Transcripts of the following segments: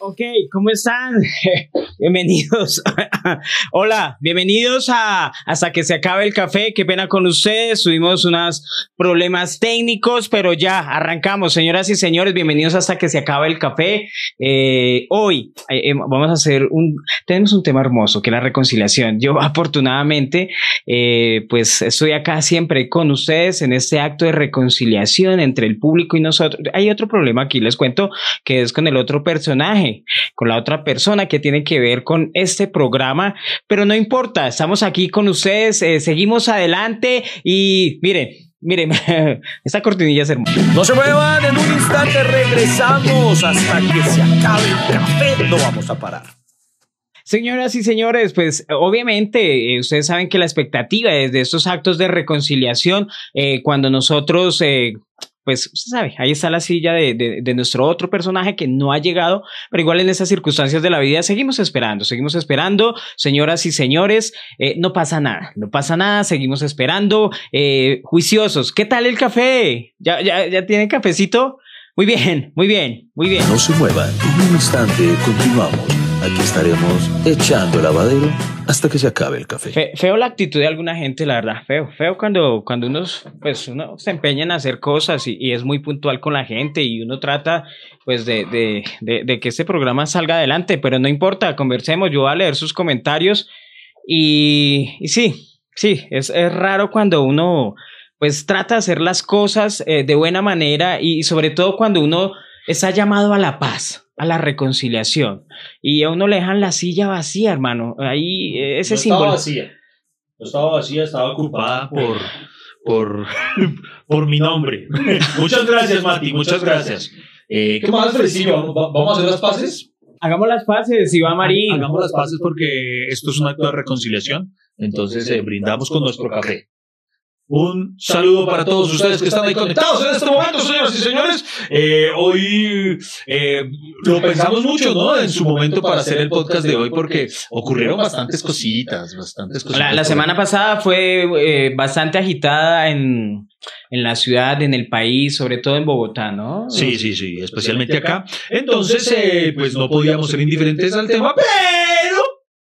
Ok, ¿cómo están? bienvenidos. Hola, bienvenidos a Hasta que se acabe el café. Qué pena con ustedes. Tuvimos unos problemas técnicos, pero ya arrancamos. Señoras y señores, bienvenidos hasta que se acabe el café. Eh, hoy eh, eh, vamos a hacer un, tenemos un tema hermoso que es la reconciliación. Yo afortunadamente, pues estoy acá siempre con ustedes en este acto de reconciliación entre el público y nosotros. Hay otro problema aquí, les cuento, que es con el otro personaje con la otra persona que tiene que ver con este programa, pero no importa, estamos aquí con ustedes, eh, seguimos adelante y miren, Miren, esta cortinilla es hermosa. No se muevan, en un instante regresamos hasta que se acabe el café. No vamos a parar. Señoras y señores, pues obviamente eh, ustedes saben que la expectativa es de estos actos de reconciliación, eh, cuando nosotros pues usted sabe, ahí está la silla de, nuestro otro personaje que no ha llegado, pero igual en esas circunstancias de la vida seguimos esperando, seguimos esperando, señoras y señores, eh, no pasa nada, no pasa nada, seguimos esperando, eh, juiciosos, ¿qué tal el café? ¿Ya, ya, ya tiene cafecito? Muy bien, muy bien, muy bien. No se muevan, en un instante continuamos. Aquí estaremos echando lavadero hasta que se acabe el café. feo la actitud de alguna gente, la verdad. Feo, feo cuando, cuando uno, pues, uno se empeña en hacer cosas y, es muy puntual con la gente y uno trata pues de, de, de, que este programa salga adelante, pero no importa, conversemos, yo voy a leer sus comentarios y, y sí, sí, es, es, raro cuando uno pues trata de hacer las cosas eh, de buena manera y sobre todo cuando uno está llamado a la paz a la reconciliación. Y a uno le dejan la silla vacía, hermano. Ahí eh, ese no símbolo. Estaba vacía. No estaba vacía, estaba ocupada por, por, por mi nombre. muchas gracias, Mati, muchas gracias. Eh, ¿Qué más, Fredicillo? ¿Vamos a hacer las paces? Hagamos las paces, Iván Marín. Hagamos las paces porque esto es un acto de reconciliación. Entonces eh, brindamos con nuestro café. Un saludo para todos ustedes que están ahí conectados en este momento, señoras y señores. Eh, hoy eh, lo pensamos mucho, ¿no? En su momento para hacer el podcast de hoy, porque ocurrieron bastantes cositas, bastantes cositas. La, semana pasada fue eh, bastante agitada en, en la ciudad, en el país, sobre todo en Bogotá, ¿no? Sí, sí, sí, especialmente acá. Entonces, pues no podíamos ser indiferentes al tema, pero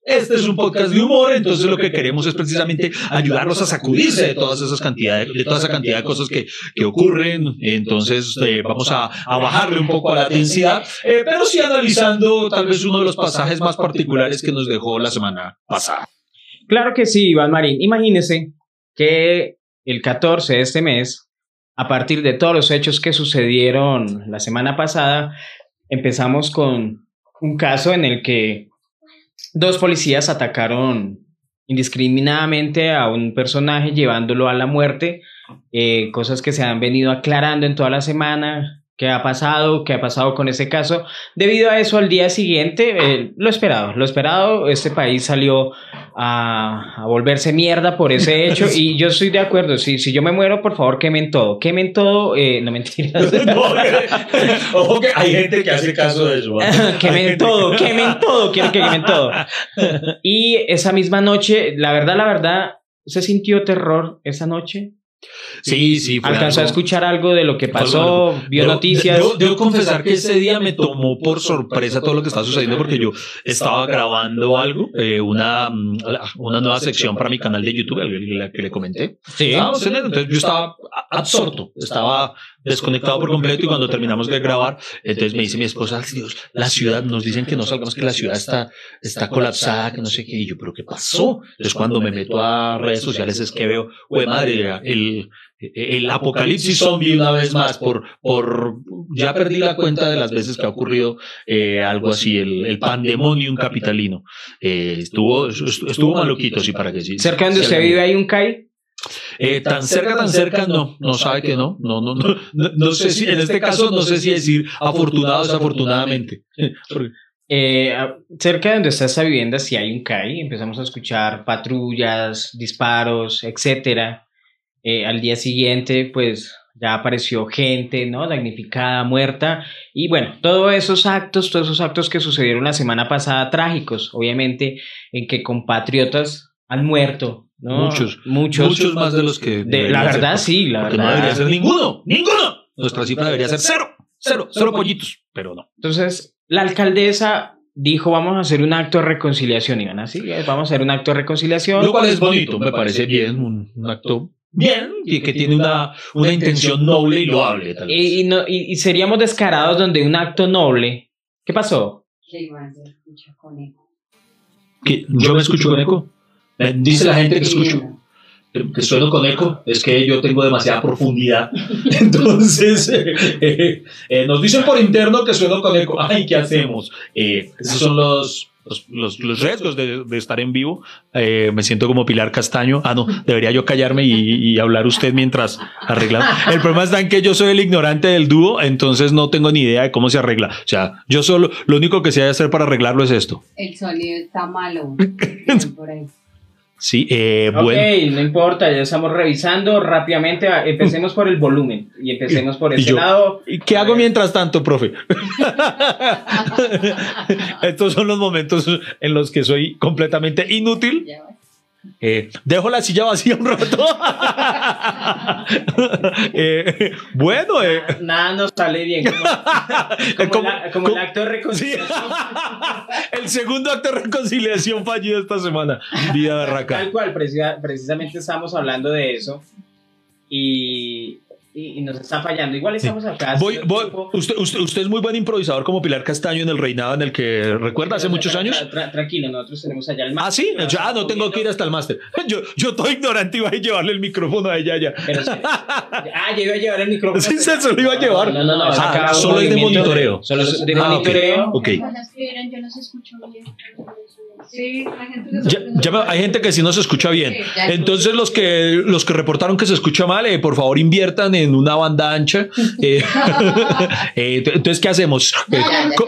este es un podcast de humor, entonces lo que queremos es precisamente ayudarlos a sacudirse de todas esas cantidades, de toda esa cantidad de cosas que, que ocurren. Entonces eh, vamos a, a, bajarle un poco a la densidad, eh, pero sí analizando tal vez uno de los pasajes más particulares que nos dejó la semana pasada. Claro que sí, Iván Marín. Imagínese que el 14 de este mes, a partir de todos los hechos que sucedieron la semana pasada, empezamos con un caso en el que Dos policías atacaron indiscriminadamente a un personaje llevándolo a la muerte, eh, cosas que se han venido aclarando en toda la semana, qué ha pasado, qué ha pasado con ese caso. Debido a eso, al día siguiente, eh, lo esperado, lo esperado, este país salió a, volverse mierda por ese hecho y yo estoy de acuerdo, si, si yo me muero, por favor, quemen todo, quemen todo, eh, no mentiras. ojo que hay gente que hace caso de eso. quemen todo, quemen todo, quiero que quemen todo. Y esa misma noche, la verdad, la verdad, ¿se sintió terror esa noche? Sí, sí. ¿Alcanzó a escuchar algo de lo que pasó? ¿Vio noticias? Debo, confesar que ese día me tomó por sorpresa todo lo que estaba sucediendo porque yo estaba grabando algo, eh, una, mm, una nueva sección para mi canal de YouTube, la que le comenté. Sí. Entonces yo estaba absorto, estaba desconectado por completo y cuando terminamos de grabar, entonces me dice mi esposa, Dios, la ciudad, nos dicen que no salgamos, que la ciudad está, está colapsada, que no sé qué, y yo, pero ¿qué pasó? Entonces cuando me meto a redes sociales es que veo, güey madre, el, el apocalipsis zombie una vez más, por, por, ya perdí la cuenta de las veces que ha ocurrido eh, algo así, el, el pandemonium capitalino. Eh, estuvo, estuvo maluquito, sí, para que sí. ¿Cerca donde usted vive hay un CAI? Eh, tan cerca, tan cerca, no, no sabe que no, no, no, no, no, sé si, en este caso, no sé si decir afortunado o desafortunadamente. Eh, cerca de donde está esa vivienda, si hay un CAI, empezamos a escuchar patrullas, disparos, etcétera. Eh, al día siguiente, pues ya apareció gente, ¿no? Damnificada, muerta. Y bueno, todos esos actos, todos esos actos que sucedieron la semana pasada, trágicos, obviamente, en que compatriotas han muerto, Muchos, muchos. Muchos más de los que. la verdad, sí, la verdad. No debería ser ninguno, ninguno. Nuestra cifra debería ser cero, cero, cero pollitos, pero no. Entonces, la alcaldesa dijo, vamos a hacer un acto de reconciliación, Iván, así, eh, vamos a hacer un acto de reconciliación. Lo cual es bonito, me parece bien, un, un acto bien y que tiene una, una intención noble y loable. Tal vez. Y, y no- y- y seríamos descarados donde un acto noble. ¿Qué pasó? Que Iván se escucha con eco. ¿Qué? ¿Yo me escucho con eco? Me Dice la gente que escucho. Que sueno con eco, es que yo tengo demasiada profundidad. Entonces, eh, eh, eh, nos dicen por interno que sueno con eco. Ay, ¿qué hacemos? Eh, esos son los, los, los- los riesgos de, de estar en vivo. Eh, me siento como Pilar Castaño. Ah, no, debería yo callarme y, y hablar usted mientras arreglamos. El problema está en que yo soy el ignorante del dúo, entonces no tengo ni idea de cómo se arregla. O sea, yo solo, lo único que sé hacer para arreglarlo es esto. El sonido está malo. Por ahí. Sí, eh, Ok, bueno. no importa, ya estamos revisando rápidamente. a- Empecemos por el volumen y empecemos por ese yo- lado. ¿Y qué hago mientras tanto, profe? Estos son los momentos en los que soy completamente inútil. Eh, dejo la silla vacía un rato. Eh, bueno, eh, Nada nos sale bien. Como, como la- como el acto de sí. reconciliación. el segundo acto de reconciliación fallido esta semana. Vida berraca. Tal cual, precisa- precisamente estamos hablando de eso y, y, y nos está fallando. Igual estamos acá. Voy, voy- usted, usted, usted es muy buen improvisador como Pilar Castaño en el reinado en el que recuerda hace muchos Tra- años. tra- tra- tranquilo, nosotros tenemos allá el Ah, sí, ya no tengo que ir hasta el máster. Yo, yo todo ignorante iba a llevarle el micrófono a ella ya. Pero ah, yo iba a llevar el micrófono. Sí, se- se lo iba a llevar. No, no, no. Ah, solo es de monitoreo. Solo es de Ah, monitoreo. Ok. Cuando escribieron, yo los escucho bien. Sí, la gente que Ya- ya me- hay gente que sí no se escucha bien. Entonces los que los que reportaron que se escucha mal, eh, por favor inviertan en una banda ancha. Eh, eh, entonces, ¿qué hacemos? Eh,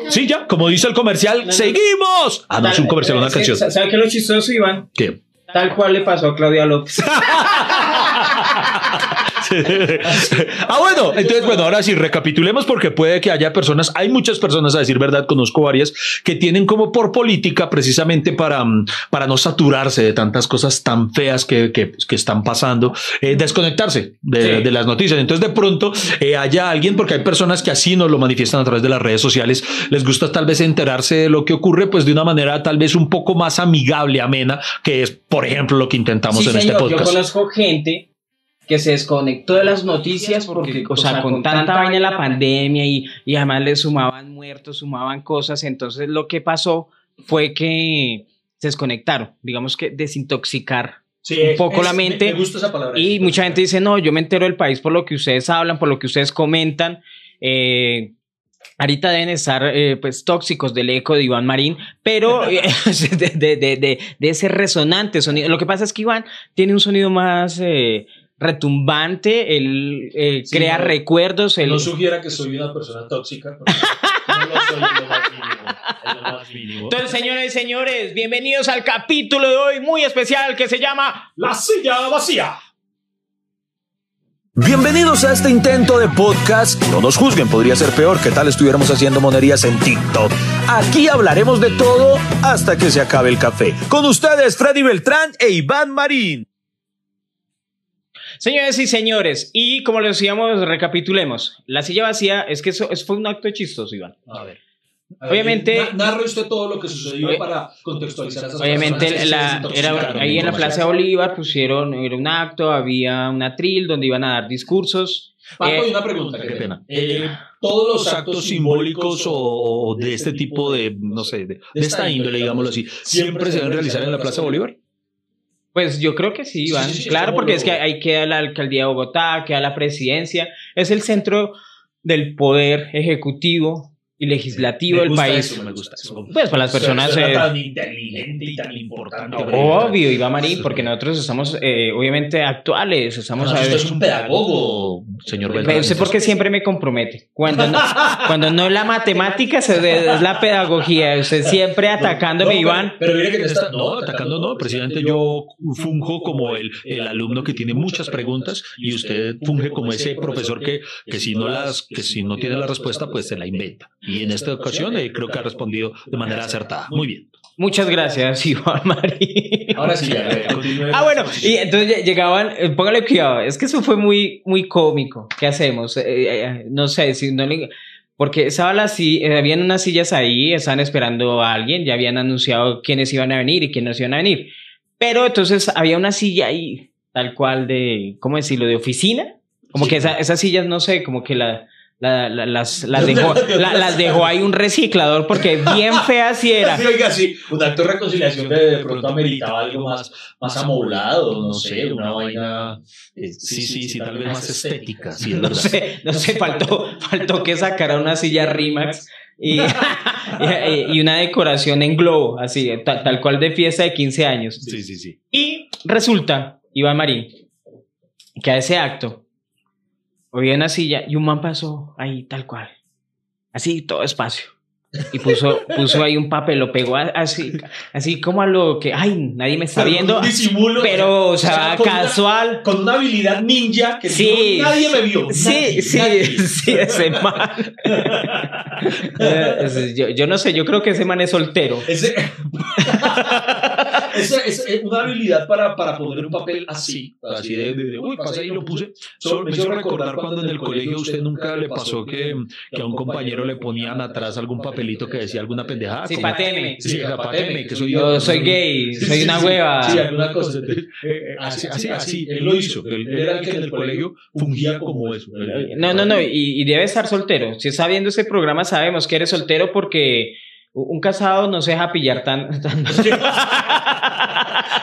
sí, ya, como dice el comercial, no. seguimos. Ah, no, es un comercial, una canción. ¿Sabe qué es lo chistoso, Iván? ¿Qué? Tal cual le pasó a Claudia López. ah, bueno, entonces, bueno, ahora sí, recapitulemos porque puede que haya personas, hay muchas personas, a decir verdad, conozco varias, que tienen como por política precisamente para, mm, para no saturarse de tantas cosas tan feas que, que, que están pasando, eh, desconectarse de, Sí. de las noticias. Entonces, de pronto, eh, haya alguien, porque hay personas que así nos lo manifiestan a través de las redes sociales, les gusta tal vez enterarse de lo que ocurre, pues de una manera tal vez un poco más amigable, amena, que es, por ejemplo, lo que intentamos Sí, en este señor, yo podcast. conozco gente que se desconectó de las noticias porque, o sea, con tanta vaina de la pandemia y, y además le sumaban muertos, sumaban cosas, entonces lo que pasó fue que se desconectaron, digamos que desintoxicar un poco la mente. gusta esa palabra. Y mucha gente dice, no, yo me entero del país por lo que ustedes hablan, por lo que ustedes comentan. Eh, ahorita deben estar eh, pues tóxicos del eco de Iván Marín, pero eh, de, de- de- de- de ese resonante sonido. Lo que pasa es que Iván tiene un sonido más eh, retumbante, él eh, Sí, crea no- recuerdos. él- No sugiera que soy una persona tóxica. porque No lo soy en lo más mínimo. en lo más mínimo. Entonces, señores y señores, bienvenidos al capítulo de hoy muy especial que se llama La silla vacía. Bienvenidos a este intento de podcast. No nos juzguen, podría ser peor que tal estuviéramos haciendo monerías en TikTok. Aquí hablaremos de todo hasta que se acabe el café. Con ustedes, Freddy Beltrán e Iván Marín. Señores y señores, y como lo decíamos, recapitulemos. La silla vacía es que eso, eso fue un acto chistoso, Iván. A ver. Obviamente- Na- narre usted todo lo que sucedió Oye- para contextualizar esas Obviamente la- era, ahí en la. Plaza de Bolívar pusieron era un acto, había un atril donde iban a dar discursos. Paco, Eh, hay una pregunta, qué pena. Eh, todos los actos simbólicos o, o de este tipo de, no sé, de, de esta índole, digámoslo así, ¿siempre se deben realizar en la Plaza Bolívar? Pues yo creo que sí, Iván. Sí, sí, sí, claro, porque lo- es que ahí queda la alcaldía de Bogotá, queda la presidencia, es el centro del poder ejecutivo y legislativo del país. eso, me gusta eso. Pues para las personas... Eh, tan inteligente y tan importante. Obvio, Iván Marín, porque nosotros estamos eh, obviamente actuales, estamos Además, a usted es un pedagogo, señor Pero Beltrán. usted porque siempre me compromete. Cuando no, cuando no es la matemática, se- es la pedagogía. Usted siempre atacándome, No, Iván. Pero, pero mire que en esta- no, atacando no, presidente, yo funjo como el, el alumno que tiene muchas preguntas y usted funge como ese profesor que, que si no las, que si no tiene la respuesta, pues se la inventa. Y en esta ocasión eh, creo que ha respondido de manera acertada. Muy bien. Muchas gracias, Iván Marín. Ahora sí, ya. Ah, bueno, y entonces lle- llegaban, eh, póngale cuidado, es que eso fue muy, muy cómico. ¿Qué hacemos? Eh, eh, no sé, si no le- porque estaba la, eh, habían unas sillas ahí, estaban esperando a alguien, ya habían anunciado quiénes iban a venir y quiénes iban a venir. Pero entonces había una silla ahí, tal cual de, ¿cómo decirlo?, de oficina. Como Sí. que esa- esas sillas, no sé, como que la, la- la- las, las, dejó, la- las dejó ahí un reciclador porque bien feas sí era. Sí, oiga, sí, un acto de reconciliación de, de pronto ameritaba algo más, más amoblado, no sé, una vaina, eh, sí, sí, sí, tal vez más estética, sí, No sé, no sé, faltó, faltó que sacara una silla Rimax y, y, y una decoración en globo, así, ta- tal cual de fiesta de 15 años. Sí, sí, sí. Y resulta, Iván Marín, que a ese acto había una silla y un man pasó ahí tal cual, así todo espacio. Y puso, puso ahí un papel, lo pegó así, así como a lo que, ay, nadie me está Pero viendo, disimulo, pero, o sea, casual. con una habilidad ninja que Sí. nadie me vio. Sí, nadie, sí, nadie. sí, ese man. Eh, yo, yo no sé, yo creo que ese man es soltero. Ese- Esa es una habilidad para, para poner un papel así, así de, de- de, uy, pasé y lo puse. Solo me hizo recordar cuando en el colegio a usted nunca le pasó que, que a un compañero le ponían atrás algún papelito que decía alguna pendejada. Sí, como- pateme. Sí, era pateme, que soy Yo soy gay, soy una hueva. Sí, alguna cosa. Eh, eh, así, así, así, él lo hizo. Él, él era el que en el colegio fungía como eso. No, no, no, y, y debe estar soltero. Si está viendo este programa, sabemos que eres soltero porque un casado no se deja pillar tan. tan-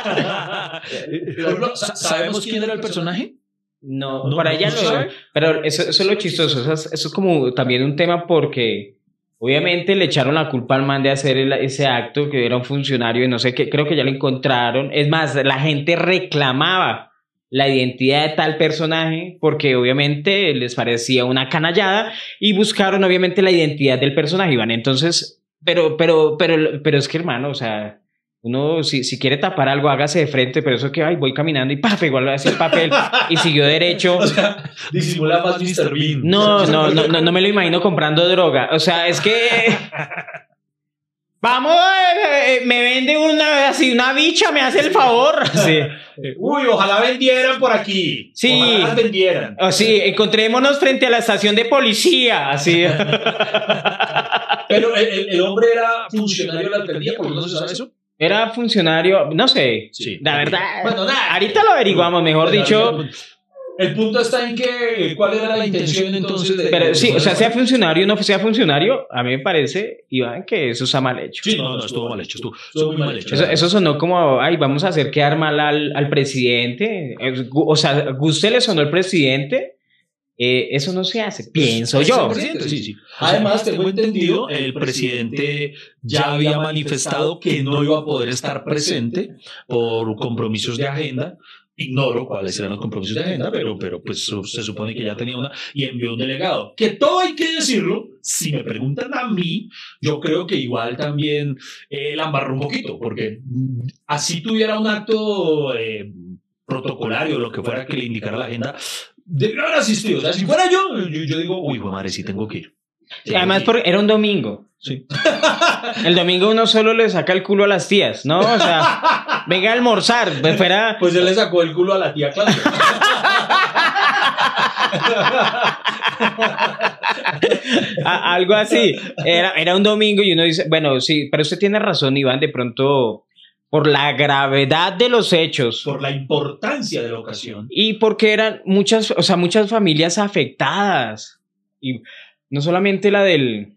Por ejemplo, ¿sa- ¿Sabemos quién era el personaje? No, No, para no, ella no. Pero eso, eso es lo chistoso. Eso es, eso es como también un tema porque obviamente le echaron la culpa al man de hacer el- ese acto, que era un funcionario y no sé qué. Creo que ya lo encontraron. Es más, la gente reclamaba la identidad de tal personaje porque obviamente les parecía una canallada y buscaron obviamente la identidad del personaje, Iván. Entonces, pero, pero, pero, pero es que hermano, o sea, uno si, si quiere tapar algo, hágase de frente, pero eso que, ay, voy caminando y pa, pegó así el papel y siguió derecho. O sea, disimula más Mr. Bean. No, no, no, no, no me lo imagino comprando droga. O sea, es que. Vamos, eh, me vende una así una bicha, me hace el favor. Sí. Uy, ojalá vendieran por aquí. Sí. Ojalá las vendieran. O sí, encontrémonos frente a la estación de policía. Así. Pero el, hombre era funcionario de la alcaldía, ¿por qué no se sabe eso? Era funcionario, no sé. Sí. La verdad. Bueno, nada. Ahorita lo averiguamos, mejor dicho. El punto está en que, ¿cuál era la intención entonces de... Pero sí, o sea, sea funcionario o no sea funcionario, a mí me parece, Iván, que eso está mal hecho. Sí, no, no, estuvo mal hecho, estuvo, estuvo muy mal hecho. Eso, eso sonó como, ay, vamos a hacer quedar mal al, al presidente. Es gu- O sea, ¿guste le sonó el presidente? Eh, eso no se hace, pienso yo. Presidente, sí, sí. Además, tengo entendido, el presidente ya había manifestado que no iba a poder estar presente por compromisos de agenda. Ignoro cuáles eran los compromisos de agenda, pero, pero pues se supone que ya tenía una y envió un delegado. Que todo hay que decirlo, si me preguntan a mí, yo creo que igual también eh, la embarró un poquito, porque así tuviera un acto eh, protocolario, lo que fuera que le indicara la agenda, debió haber asistido. O sea, si fuera yo, yo, yo digo, uy, madre, sí tengo que ir. Sí, Además, porque era un domingo. Sí. El domingo uno solo le saca el culo a las tías, ¿no? O sea, venga a almorzar. pues fuera. Pues él le sacó el culo a la tía Claudia. a- algo así. Era, era un domingo y uno dice, bueno, sí, pero usted tiene razón, Iván, de pronto, por la gravedad de los hechos. Por la importancia de la ocasión. Y porque eran muchas, o sea, muchas familias afectadas. Y no solamente la del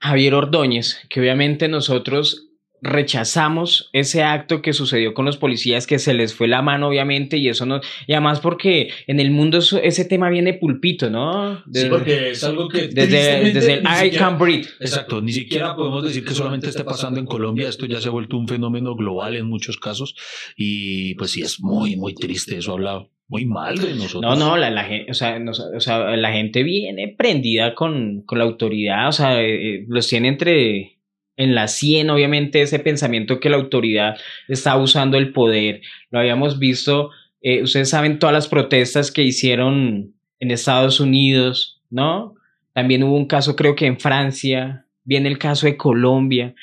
Javier Ordóñez, que obviamente nosotros rechazamos ese acto que sucedió con los policías, que se les fue la mano, obviamente, y eso no. Y además porque en el mundo eso- ese tema viene pulpito, ¿no? Sí, Desde, porque es algo que. desde, desde el I siquiera- can breathe. Exacto, ni siquiera podemos decir que solamente esté pasando en Colombia, esto ya se ha vuelto un fenómeno global en muchos casos y pues sí es muy, muy triste, eso habla muy mal de nosotros. No, no, la, la gente, o sea, nos- o sea, la gente viene prendida con, con la autoridad, o sea, eh, eh, los tiene entre en la 100, obviamente, ese pensamiento que la autoridad está usando el poder. Lo habíamos visto, eh, ustedes saben todas las protestas que hicieron en Estados Unidos, ¿no? También hubo un caso, creo que en Francia, viene el caso de Colombia,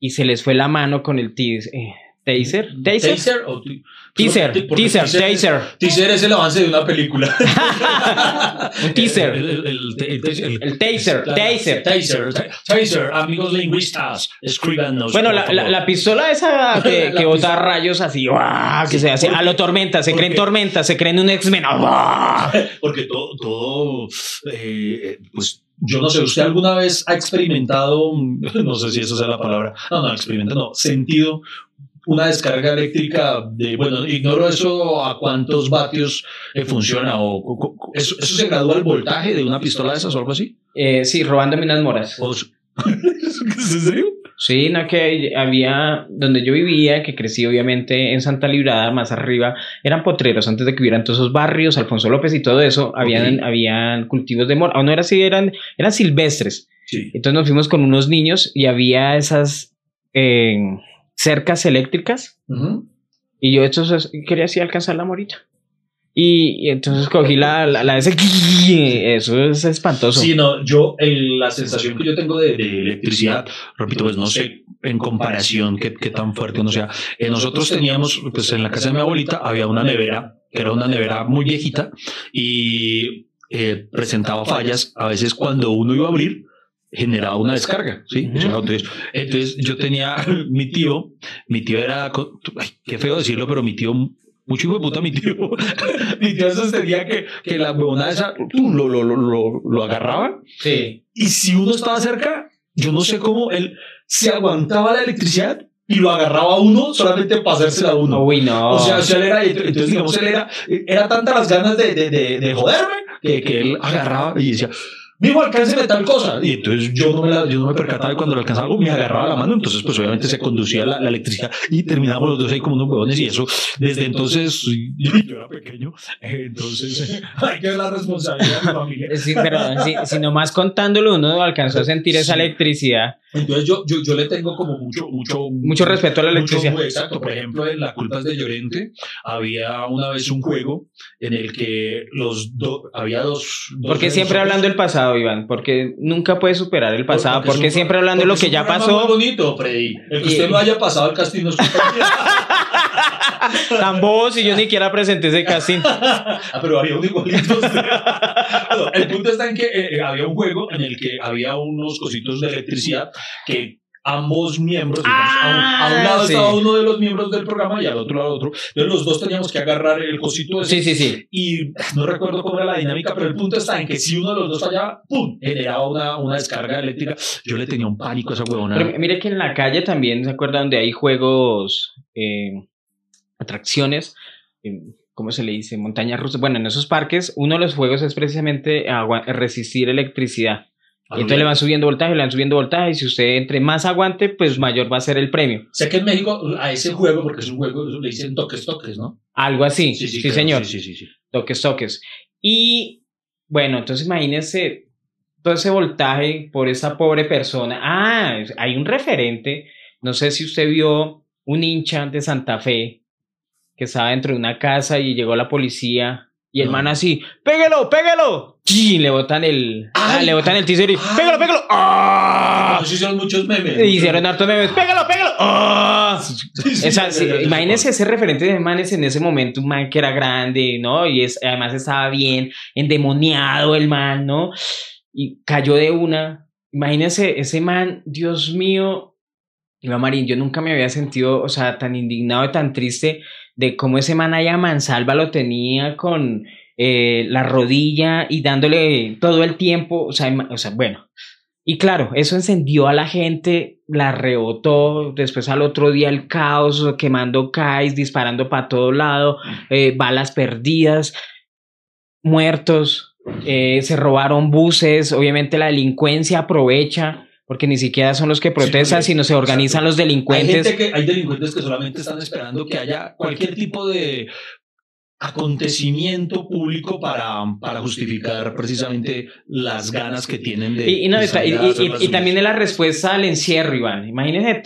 y se les fue la mano con el eh, Taser. Taser. Taser o Teaser. Teaser. Taser. Teaser es el avance de una película. Un teaser. El, taser. taser, taser. Taser. ta- Taser. Amigos lingüistas, escríbanos. Bueno, la, la, la pistola esa que, que bota rayos así, ¡guau! que se hace a lo tormenta, se ¿Por creen tormenta, se creen un X-Men. Porque todo, todo eh, pues yo no sé, ¿usted alguna vez ha experimentado, no sé si esa sea la palabra, no, no, experimentado, no, sentido una descarga eléctrica de, bueno, ignoro eso a cuántos vatios eh, funciona o, eso, eso se gradúa el voltaje de una pistola de esas o algo así? Eh, sí, robándome unas moras. O- ¿Es en serio? Sí, no, que había, donde yo vivía, que crecí obviamente en Santa Librada, más arriba, eran potreros, antes de que hubieran todos esos barrios, Alfonso López y todo eso, habían, habían cultivos de mora, o no era así, eran, eran silvestres. Sí. Entonces nos fuimos con unos niños y había esas eh, cercas eléctricas y yo entonces quería así alcanzar la morita. Y, y entonces cogí la, la, la ese, eso es espantoso. Sí, no, yo, el- la sensación que yo tengo de, de electricidad, repito, pues no sé en comparación qué, qué tan fuerte no sea. Eh, nosotros teníamos, pues en la casa de mi abuelita había una nevera, que era una nevera muy viejita y eh, presentaba fallas. A veces cuando uno iba a abrir, generaba una descarga, ¿sí? Ujú. Entonces, entonces yo tenía mi tío, mi tío era, ay, qué feo decirlo, pero mi tío mucho hijo de puta mi tío. mi tío sostenía que, que la huevona esa lo, lo, lo, lo, lo agarraba. Sí. Y si uno estaba cerca, yo no sé cómo él se aguantaba la electricidad y lo agarraba a uno solamente para hacérsela a uno. Uy, no. O sea, o sea, él era, entonces digamos, él era, era tantas las ganas de, de, de, de joderme que, que él agarraba y decía, mijo, alcánceme tal cosa. Y entonces yo no me, la, yo no me percataba y cuando le alcanzaba algo me agarraba la mano. Entonces, pues obviamente se conducía la, la electricidad y terminábamos los dos ahí como unos huevones y eso. Desde entonces, yo era pequeño, entonces hay que ver la responsabilidad de mi familia. Sí, pero si, si nomás contándolo uno alcanzó a sentir esa Sí. electricidad. Entonces yo, yo, yo le tengo como mucho, mucho, Mucho respeto a la mucho- electricidad. exacto. Por ejemplo, en La culpa es de Llorente había una vez un juego en el que los dos, había dos... dos Porque siempre hablando del pasado, Iván, porque nunca puedes superar el pasado, Porque es porque un- siempre hablando de lo que es ya pasó, bonito, Freddy. El que Y- usted no haya pasado el casting no es tan bobos y yo ni siquiera presenté ese casting. Ah, pero había un igualito. el punto está en que eh, eh, había un juego en el que había unos cositos de electricidad que ambos miembros, digamos, a, un, a un Ah, lado sí. estaba uno de los miembros del programa y al otro lado otro. Entonces los dos teníamos que agarrar el cosito ese. Sí, sí, sí. Y no recuerdo cómo era la dinámica, pero el punto está en que si uno de los dos fallaba, ¡pum! generaba una, una descarga eléctrica. Yo le tenía un pánico a esa huevona. Pero mire que en la calle también, ¿se acuerdan donde hay juegos, eh, atracciones? eh, ¿Cómo se le dice? Montañas rusas. Bueno, en esos parques, uno de los juegos es precisamente agua- resistir electricidad. Y entonces le van subiendo voltaje, le van subiendo voltaje, y si usted entre más aguante, pues mayor va a ser el premio. Sé que en México a ese juego, porque es un juego, le dicen toques, toques, ¿no? Algo así. Sí, creo, señor. Sí, sí, sí. sí. toques, toques. Y bueno, entonces imagínense todo ese voltaje por esa pobre persona. Ah, hay un referente. No sé si usted vio un hincha de Santa Fe que estaba dentro de una casa y llegó la policía y el No. man así, péguelo, péguelo. Y le botan el, ah, le botan el teaser y, ay. pégalo, pégalo. ¡Ah! Hicieron muchos memes. Hicieron hartos memes, pégalo, pégalo. ¡Ah! Sí, sí, Esa- sí, imagínense ese referente de manes en ese momento, un man que era grande, ¿no? Y es, además estaba bien endemoniado el man, ¿no? Y cayó de una. Imagínense ese man, Dios mío, Iván Marín, yo nunca me había sentido, o sea, tan indignado y tan triste de cómo ese man allá Mansalva lo tenía con eh, la rodilla y dándole todo el tiempo, o sea, o sea, bueno. Y claro, eso encendió a la gente, la rebotó, después al otro día el caos, quemando CAIs, disparando para todo lado, eh, balas perdidas, muertos, eh, se robaron buses, obviamente la delincuencia aprovecha, porque ni siquiera son los que protestan, porque- sino se organizan los Hay, delincuentes. gente que, hay delincuentes que solamente están esperando que haya cualquier tipo de acontecimiento público para, para justificar precisamente las ganas que tienen de... Y, y no, de y, y- también es la respuesta al encierro, Iván. Imagínese,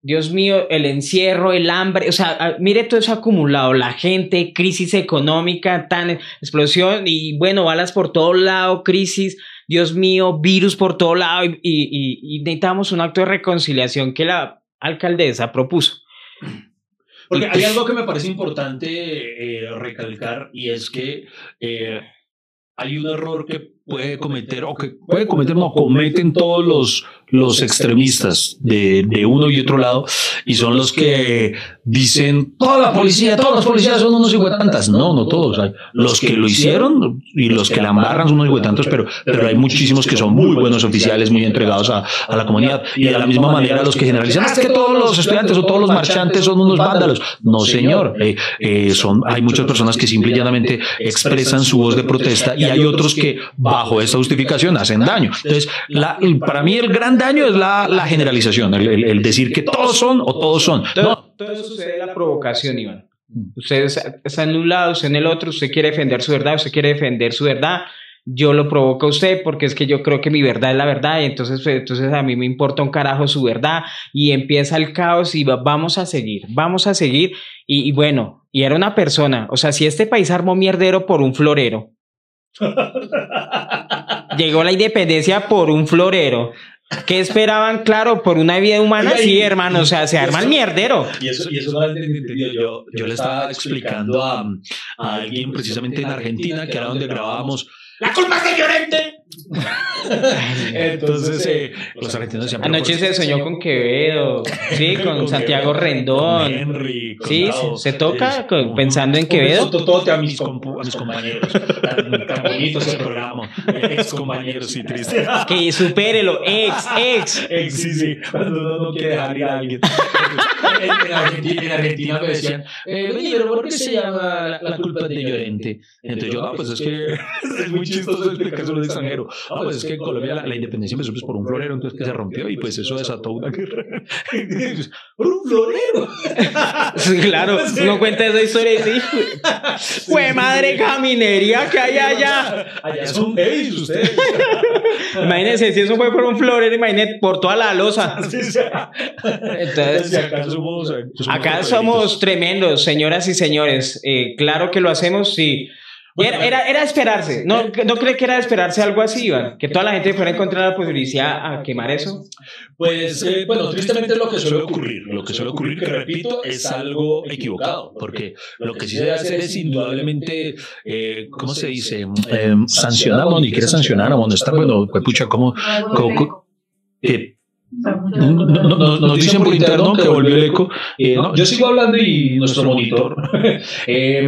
Dios mío, el encierro, el hambre, o sea, a- mire todo eso acumulado, la gente, crisis económica, tan explosión y bueno, balas por todo lado, crisis, Dios mío, virus por todo lado y, y, y- y necesitamos un acto de reconciliación que la alcaldesa propuso. Porque hay algo que me parece importante eh, recalcar y es que eh, hay un error que puede cometer o que puede cometer, no, cometen todos los, los extremistas de, de uno y otro lado y son los que dicen toda la policía, todos los policías son unos hijuetantas. No, no todos. Hay los que lo hicieron y los que la embarran son unos hijuetantos, pero, pero hay muchísimos que son muy buenos oficiales, muy entregados a, a la comunidad. Y de la misma manera los que generalizan, "Ah, es que todos los estudiantes o todos los marchantes son unos vándalos. No, señor. Eh, eh, son, hay muchas personas que simple y llanamente expresan su voz de protesta y hay otros que bajo esta justificación hacen daño. Entonces, la- para mí el gran daño es la, la generalización, el, el- el decir que todos son o todos son. No, todo sucede la provocación, Iván. Usted está- está en un lado, usted en el otro, usted quiere defender su verdad, usted quiere defender su verdad. Yo lo provoco a usted porque es que yo creo que mi verdad es la verdad y entonces, pues, entonces a mí me importa un carajo su verdad y empieza el caos y va- vamos a seguir, vamos a seguir y, y bueno, y era una persona, o sea, si este país armó mierdero por un florero, llegó la independencia por un florero. ¿Qué esperaban? Claro, por una vida humana, y- sí, hermano, o sea, se arma el mierdero. Y eso, y eso no entendido. Yo, yo le estaba explicando a, a alguien precisamente en Argentina, que era donde grabábamos. ¡La culpa es de Llorente! Entonces, eh, los argentinos. "Pero Anoche ¿por se soñó con Quevedo, sí, con Santiago Rendón. Henry, con Sí, se, se toca Es- con- pensando en Quevedo. totote a mis, compu- a mis compañeros. Tan, tan bonito ese programa. Ex compañeros, sí, triste. Que supérelo, ex, ex. Ex, sí, sí. Cuando uno no quiere dejar ir a alguien. en, en Argentina, en Argentina me decían, eh, "Vení, pero ¿por qué se llama la, la culpa de Llorente? Entonces yo, ah, pues es que es muy chistoso explicarse a un extranjero. Ah, pues es que en Colombia la, la independencia empezó pues, por un florero, entonces que se rompió y pues eso desató una guerra. por un florero. Sí, claro, uno cuenta esa historia y dice, ¡Fue madre caminería que hay allá! Allá son gays ustedes. Imagínense, si eso fue por un florero, imagínate por toda la losa. Sí, sí. Entonces, Si acá somos, eh, Acá somos tremendos, señoras y señores. Eh, claro que lo hacemos, sí. Era, era, era esperarse. ¿No, ¿No cree que era de esperarse algo así, Iván? Que toda la gente fuera a encontrar la posibilidad a quemar eso. Pues eh, bueno, tristemente lo que suele ocurrir, lo que suele ocurrir, que repito, es algo equivocado, porque lo que sí se debe hacer es indudablemente, eh, ¿cómo se dice? Eh, sancionar, no, ni quiere sancionar, amonestar, bueno, pues pucha, ¿cómo? cómo- cómo- eh, no, no, no, nos dicen por interno que volvió el eco. Eh, no, yo sigo hablando y nuestro monitor. Eh,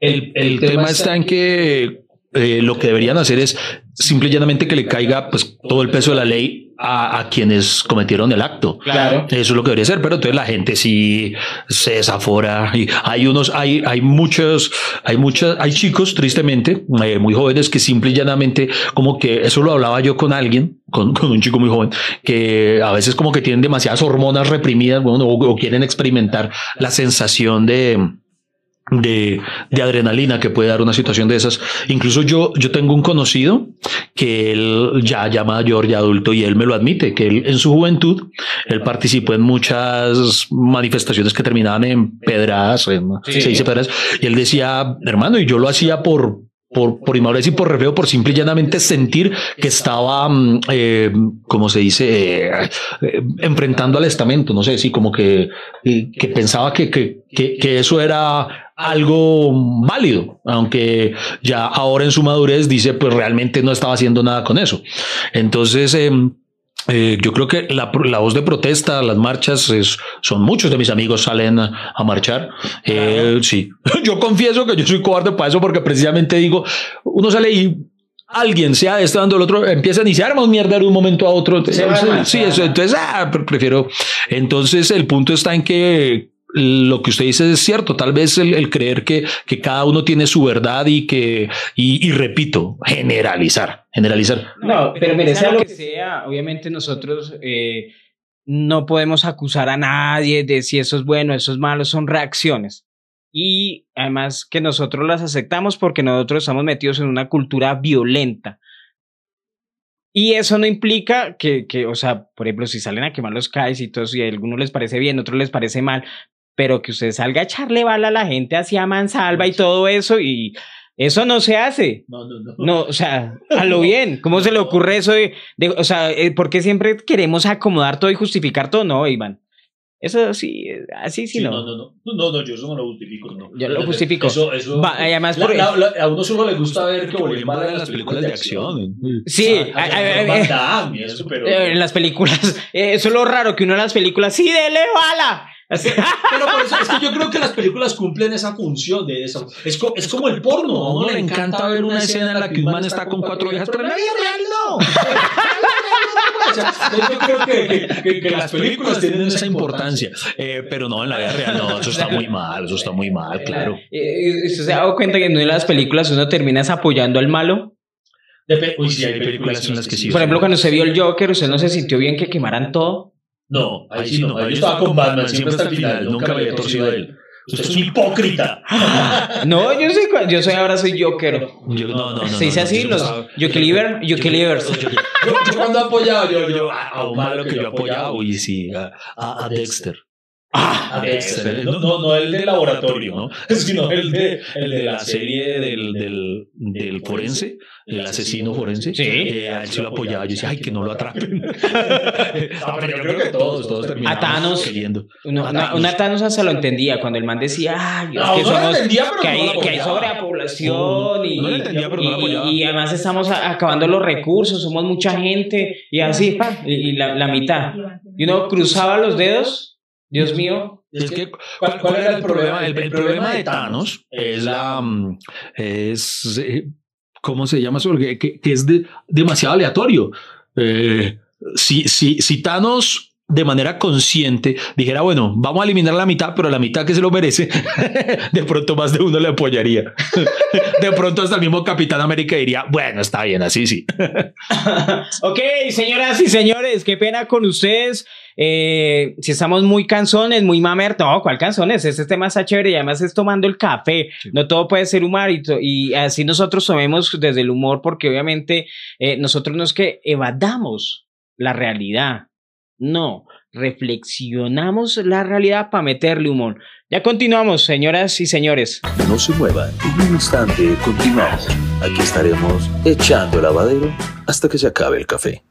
el, el tema está en que eh, lo que deberían hacer es simple y llanamente que le caiga pues todo el peso de la ley a, a quienes cometieron el acto. Claro. Eso es lo que debería ser, pero entonces la gente sí se desafora y hay unos, hay, hay muchos, hay muchas, hay chicos tristemente, eh, muy jóvenes que simple y llanamente como que eso lo hablaba yo con alguien, con, con un chico muy joven, que a veces como que tienen demasiadas hormonas reprimidas, bueno, o, o quieren experimentar la sensación de, de, de adrenalina que puede dar una situación de esas. Incluso yo, yo tengo un conocido que él ya, ya mayor, ya adulto, y él me lo admite, que él en su juventud, él participó en muchas manifestaciones que terminaban en pedradas, en- Sí. se dice pedradas, y él decía, hermano, y yo lo hacía por, por, por inmadurez y por refeo, por simple y llanamente sentir que estaba, mm, eh, como se dice, eh, eh, enfrentando al estamento, no sé, sí, como que, que pensaba que, que, que, que eso era algo válido, aunque ya ahora en su madurez dice, pues realmente no estaba haciendo nada con eso. Entonces, em, eh, yo creo que la, la voz de protesta, las marchas, es, son muchos de mis amigos salen a, a marchar. Eh, sí, yo confieso que yo soy cobarde para eso porque precisamente digo, uno sale y alguien, sea este dando el otro, empiezan y se arma un mierda de un momento a otro. Arma, sí, claro. eso, entonces, ah, pre- prefiero. Entonces, el punto está en que lo que usted dice es cierto, tal vez el, el creer que, que cada uno tiene su verdad y que, y, y repito, generalizar, generalizar. No, pero mire, sea lo que sea, obviamente nosotros eh, no podemos acusar a nadie de si eso es bueno, eso es malo, son reacciones. Y además que nosotros las aceptamos porque nosotros estamos metidos en una cultura violenta. Y eso no implica que, que, o sea, por ejemplo, si salen a quemar los CAIs y todo y a algunos les parece bien, a otros les parece mal, pero que usted salga a echarle bala a la gente hacia mansalva y todo eso, y eso no se hace. No, no, no. No, o sea, a lo bien. ¿Cómo se le ocurre eso? De, de- o sea, eh, ¿por qué siempre queremos acomodar todo y justificar todo? No, Iván. Eso sí, así sí, Sí, no. no, no, no, no, no, no, yo eso no lo justifico, no. Yo lo justifico. Eso, eso, Va, además, La- por- la- la- a uno solo le gusta ver que Bolívar va en las películas de acción. Sí, eh, en las películas, eh, eso es lo raro que uno en las películas, sí, dele bala. Así- pero por eso es que yo creo que las películas cumplen esa función de eso. Es, co- es como el porno. A uno le encanta ver una escena en la que un man está con cuatro viejas, pero en la vida real no. O sea, yo creo que, que- que- que las películas tienen esa importancia. Eh, pero no, en la vida real no, eso está muy mal, eso está muy mal, claro. Eh, ¿Usted se ha dado cuenta que en una de las películas uno termina es apoyando al malo? Uy, sí, hay películas en las que sí. Por ejemplo, cuando se vio el Joker, ¿usted no se sintió bien que quemaran todo? No, ahí sí no. Yo estaba con Batman siempre hasta el final. Nunca me había torcido a él. Usted es un hipócrita. No, yo soy, yo soy ahora soy Joker. Yo, no, no, no. Se dice no, así, yo los Jokeliver, Jokelivers. Yo, yo cuando he apoyado, yo, yo a, a un malo que yo he apoyado, uy, sí, a, a, a Dexter. Ah, A Dexter. No, no, no el del laboratorio, ¿no? Sino el de, el de la serie del, del, del forense, el asesino forense. Sí. Eh, a él sí lo apoyaba. Yo decía, ay, que no lo atrapen. no, pero yo creo que todos, todos terminamos A Thanos. queriendo. Una, una, una Thanos hasta lo entendía cuando el man decía, ay, es que somos, entendía, que hay, que hay sobrepoblación y, entendía, pero no lo y- y además estamos acabando los recursos, somos mucha gente y así, pa, y, y la, la mitad. Y uno cruzaba los dedos, Dios mío, Es que, ¿cuál, cuál era el problema? El, el problema de Thanos es la. mm, Es. ¿Cómo se llama eso? Que, que- que es de- demasiado aleatorio. Eh, si, si, si Thanos de manera consciente dijera, bueno, vamos a eliminar la mitad, pero la mitad que se lo merece, de pronto más de uno le apoyaría. De pronto hasta el mismo Capitán América diría, bueno, está bien, así sí. Ok, señoras y señores, qué pena con ustedes. Eh, si estamos muy canzones, muy mamer, no, ¿cuál canzones? Este tema está chévere y además es tomando el café. No todo puede ser humor y, y así nosotros tomemos desde el humor, porque obviamente eh, nosotros no es que evadamos la realidad, no, reflexionamos la realidad para meterle humor. Ya continuamos, señoras y señores. No se muevan, en un instante continuamos. Aquí estaremos echando el lavadero hasta que se acabe el café.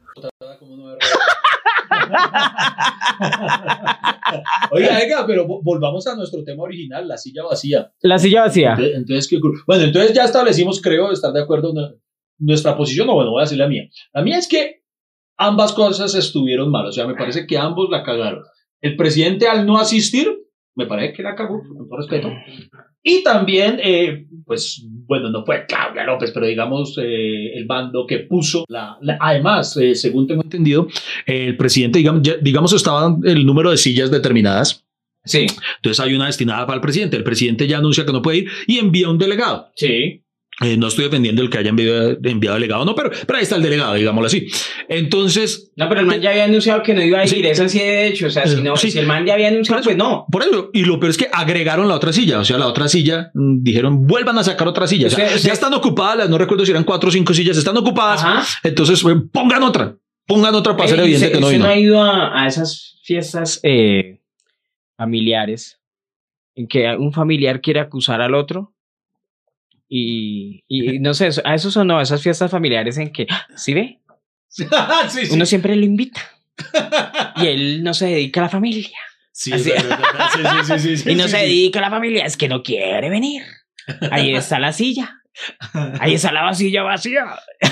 Oiga, oiga, pero vo- volvamos a nuestro tema original, la silla vacía. La silla vacía. Entonces, entonces, ¿qué bueno, entonces ya establecimos, creo, estar de acuerdo nuestra posición, o bueno, voy a decir la mía. La mía es que ambas cosas estuvieron mal, o sea, me parece que ambos la cagaron. El presidente al no asistir, me parece que la cagó, con todo respeto. Y también, eh, pues, bueno, no fue Claudia López, pero digamos, eh, el bando que puso la... la- además, eh, según tengo entendido, el presidente, digamos, ya- digamos, estaban el número de sillas determinadas. Sí, Entonces hay una destinada para el presidente. El presidente ya anuncia que no puede ir y envía un delegado. sí. Eh, no estoy defendiendo el que haya enviado, enviado delegado, no, pero, pero ahí está el delegado, digámoslo así. Entonces, No, pero el man ya había anunciado que no iba a ir, Sí. eso sí de hecho, o sea, si, no, Sí. si el man ya había anunciado, pues no. por eso, y lo peor es que agregaron la otra silla, o sea, la otra silla, mm, dijeron, vuelvan a sacar otra silla. O sea, ya están ocupadas, las- no recuerdo si eran cuatro o cinco sillas, están ocupadas. Ajá. Entonces, eh, pongan otra, pongan otra para hacer Ey, evidente ¿usted- que no vino. no ha ido a, a esas fiestas eh, familiares en que un familiar quiere acusar al otro? Y, y no sé, a esos o no, esas fiestas familiares en que, ¿sí ve? sí, sí. Uno siempre lo invita. Y él no se dedica a la familia. Sí, así- sí, sí, Y no se dedica a la familia, es que no quiere venir. Ahí está la silla. Ahí está la vasilla vacía.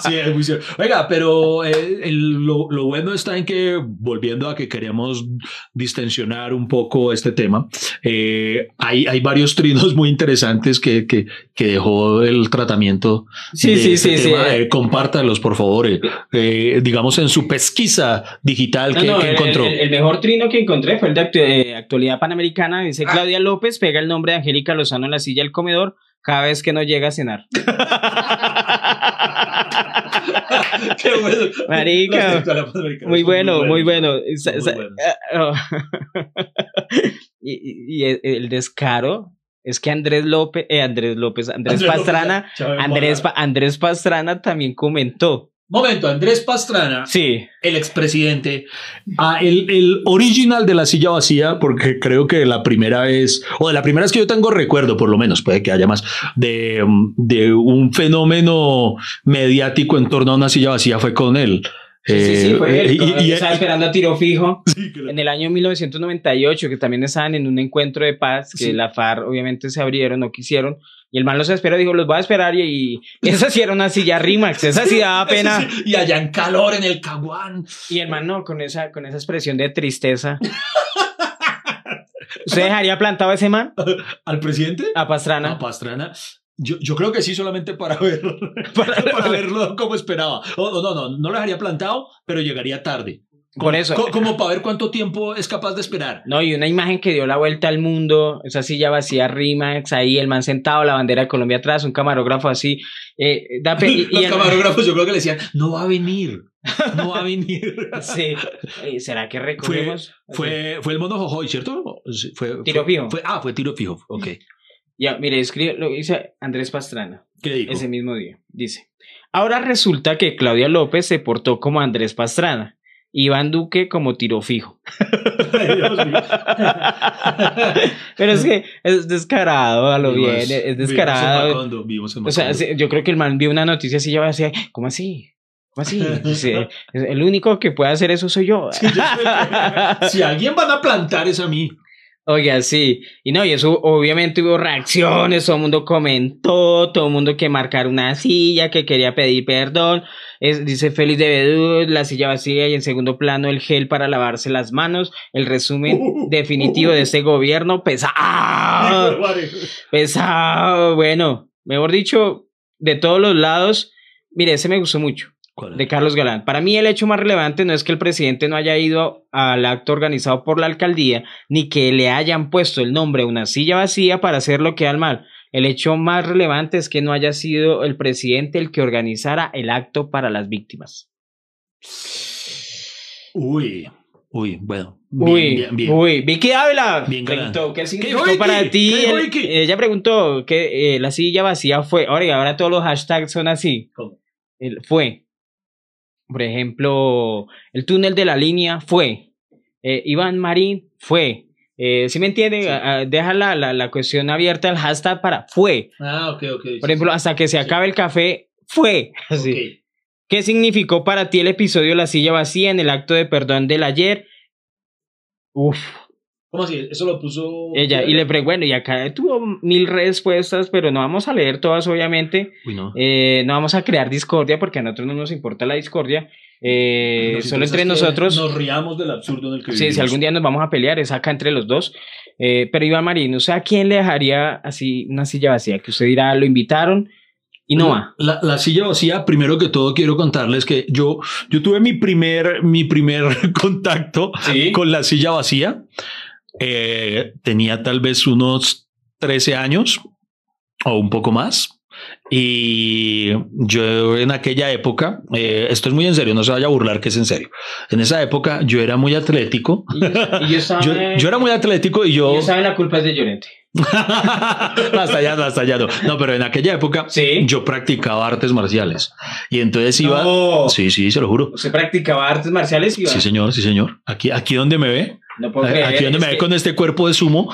Sí, es muy cierto. Oiga, pero eh, el- lo, lo bueno está en que, volviendo a que queríamos distensionar un poco este tema, eh, hay, hay varios trinos muy interesantes que, que, que dejó el tratamiento. Sí, de sí, este sí, sí. Eh, compártalos, por favor. eh, digamos, en su pesquisa digital No, que, no, que el, encontró. el- mejor trino que encontré fue el de actu- actualidad panamericana. Dice Ah. Claudia López, pega el nombre de Angélica Lozano en la silla del comedor cada vez que no llega a cenar. Qué bueno. Marica, Muy bueno, muy bueno. Y, el- descaro es que Andrés López, eh, Andrés López, Andrés Pastrana, Andrés. Pa- Andrés Pastrana también comentó. Momento, Andrés Pastrana Sí, el expresidente, a el, el original de la silla vacía, porque creo que la primera vez, o de la primera vez que yo tengo recuerdo, por lo menos, puede que haya más, de, de un fenómeno mediático en torno a una silla vacía fue con él. Sí, sí, sí, Eh, fue él. y- y- y- estaba esperando a tiro fijo. Sí, la- En el año 1998, que también estaban en un encuentro de paz, que Sí. la FARC obviamente se abrieron, no quisieron, y el man los esperó, dijo, los voy a esperar, y, y esa sí era una silla Rimax, esa sí daba pena. Sí, y allá en calor en el caguán. Y el man no, con esa, con esa expresión de tristeza. ¿Usted dejaría plantado a ese man? ¿Al presidente? A Pastrana. A Pastrana. Yo, yo creo que sí, solamente para ver, para, verlo como esperaba. O, o no, no, no lo dejaría plantado, pero llegaría tarde. Por eso. Co- como para ver cuánto tiempo es capaz de esperar. No, y una imagen que dio la vuelta al mundo, esa silla vacía Rimax, ahí el man sentado, la bandera de Colombia atrás, un camarógrafo así. eh, da y el- camarógrafos yo creo que le decían, no va a venir, no va a venir. Sí. Eh, ¿Será que Fue, recorremos? fue, fue el mono Jojoy, ¿cierto? Fue, Tiro fue- fijo. fue- ah, fue tiro fijo, ok. Ya, mire, escribe lo dice Andrés Pastrana ¿Qué dijo? ese mismo día. Dice, ahora resulta que Claudia López se portó como Andrés Pastrana. Iván Duque como tiro fijo. Pero es que es descarado a lo Vimos- bien, es descarado. Macondo, O sea, sí, yo creo que el man vio una noticia así y va así, ¿cómo así? ¿Cómo así? Dice, el único que puede hacer eso soy yo. si alguien van a plantar es a mí. Oiga, sí. Y no, y eso obviamente hubo reacciones, todo el mundo comentó, todo el mundo que marcar una silla, que quería pedir perdón. Es, dice Félix de Bedú, la silla vacía y en segundo plano el gel para lavarse las manos. El resumen definitivo de este gobierno, pesado, pesado. Bueno, mejor dicho, de todos los lados, mire, ese me gustó mucho de Carlos Galán. Para mí el hecho más relevante no es que el presidente no haya ido al acto organizado por la alcaldía, ni que le hayan puesto el nombre a una silla vacía para hacer lo que al mal. El hecho más relevante es que no haya sido el presidente el que organizara el acto para las víctimas. Uy, uy, bueno. Bien, uy, bien, bien. uy, Vicky Ávila preguntó, ¿qué significó Vicky? para ti? ¿Qué el- ella preguntó que eh, la silla vacía fue, ahora ahora todos los hashtags son así. ¿Cómo? El- fue. Por ejemplo, el túnel de la línea fue. Eh, Iván Marín fue. Eh, ¿Sí me entiende? Sí. Ah, ah, Deja la, la, la cuestión abierta, el hashtag para fue. Ah, ok, ok. Por ejemplo, hasta que se acabe el café, fue. Así. Ok. ¿Qué significó para ti el episodio La silla vacía en el acto de perdón del ayer? Uf, ¿Cómo así? Eso lo puso. ella. Y le pregunto, bueno, y acá tuvo mil respuestas, pero no vamos a leer todas, obviamente. Uy, no. Eh, no vamos a crear discordia porque a nosotros no nos importa la discordia. Eh, solo entre nosotros. Nos riamos del absurdo en el que Sí, si algún día nos vamos a pelear, es acá entre los dos. Eh, pero Iván Marín, ¿usted a quién le dejaría así una silla vacía? Que usted dirá, lo invitaron y no va. La, la silla vacía, primero que todo quiero contarles que yo, yo tuve mi primer, mi primer contacto Sí. con la silla vacía. Eh, tenía tal vez unos 13 años o un poco más. Y yo en aquella época, eh, esto es muy en serio, no se vaya a burlar que es en serio. En esa época yo era muy atlético. Y yo, y yo estaba, Yo, yo era muy atlético y yo... y yo en la culpa es de Llorente. hasta allá, no, hasta allá no. No, pero en aquella época Sí. yo practicaba artes marciales. Y entonces iba... No. Sí, sí, se lo juro. Usted practicaba artes marciales y Sí, señor, sí, señor. Aquí, aquí donde me ve, no puedo creer, aquí donde me ve que- con este cuerpo de sumo.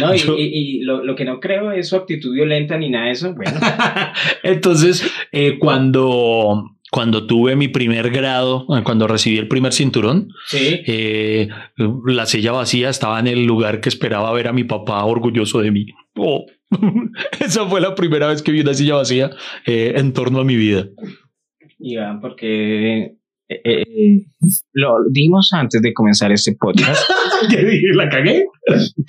No, y, yo- y- y lo, lo que no creo es su actitud violenta ni nada de eso. Bueno, Entonces, eh, cuando, cuando tuve mi primer grado, eh, cuando recibí el primer cinturón, sí. eh, la silla vacía estaba en el lugar que esperaba ver a mi papá orgulloso de mí. Oh. Esa fue la primera vez que vi una silla vacía eh, en torno a mi vida. Iván, porque eh, eh, lo dimos antes de comenzar este podcast ¿Qué dije? ¿La cagué?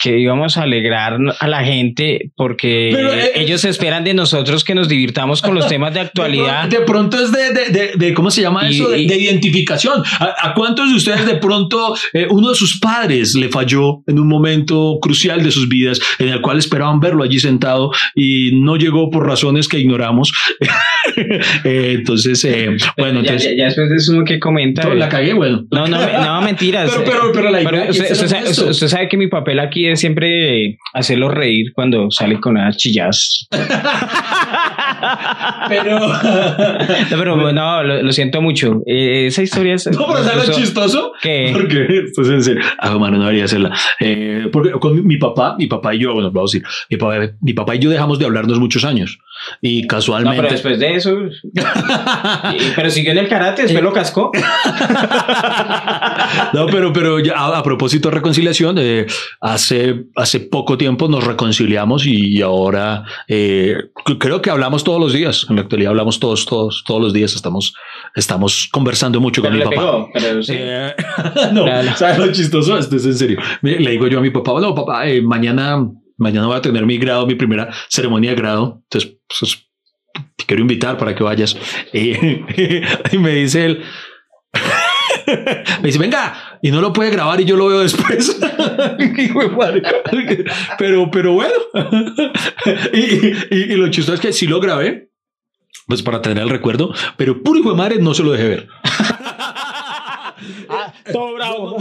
que íbamos a alegrar a la gente porque Pero, eh, ellos esperan de nosotros que nos divirtamos con los temas de actualidad. De pronto es de, de, de, de- ¿cómo se llama Y- eso? De, de identificación. ¿A, a cuántos de ustedes de pronto eh, uno de sus padres le falló en un momento crucial de sus vidas en el cual esperaban verlo allí sentado y no llegó por razones que ignoramos? Eh, entonces, eh, bueno, ya, entonces... ya- ya después es uno que comenta. la cagué, bueno. No, no, no, mentiras. Pero, pero, pero la idea usted, usted sabe, honesto. usted sabe que mi papel aquí es siempre hacerlo reír cuando sale con unas chillas. Pero... No, pero no, lo, lo siento mucho. Eh, esa historia es. No, pero ¿sabes chistoso? ¿Qué? Porque esto es en serio. Ah, mano, no debería hacerla. Eh, porque con mi papá, mi papá y yo, bueno, vamos a decir, mi papá, mi papá y yo dejamos de hablarnos muchos años. Y No, casualmente... pero después de eso. Y- pero siguió en el karate, después lo cascó. No, pero, pero ya a, a propósito de reconciliación, eh, hace, hace poco tiempo nos reconciliamos y, ahora eh, creo que hablamos todos los días. En la actualidad hablamos todos, todos, todos los días. Estamos, estamos conversando mucho Pero con le mi papá. pegó. Pero sí. Eh, no, Claro. ¿sabes lo chistoso? Esto es en serio. Le digo yo a mi papá, no, papá, eh, mañana, mañana voy a tener mi grado, mi primera ceremonia de grado. Entonces, pues, te quiero invitar para que vayas. Y, me dice él, me dice, venga, y no lo puede grabar y yo lo veo después. Pero, pero bueno. y, y- y lo chistoso es que sí lo grabé, pues para tener el recuerdo, pero puro hijo de madre no se lo dejé ver. Todo bravo.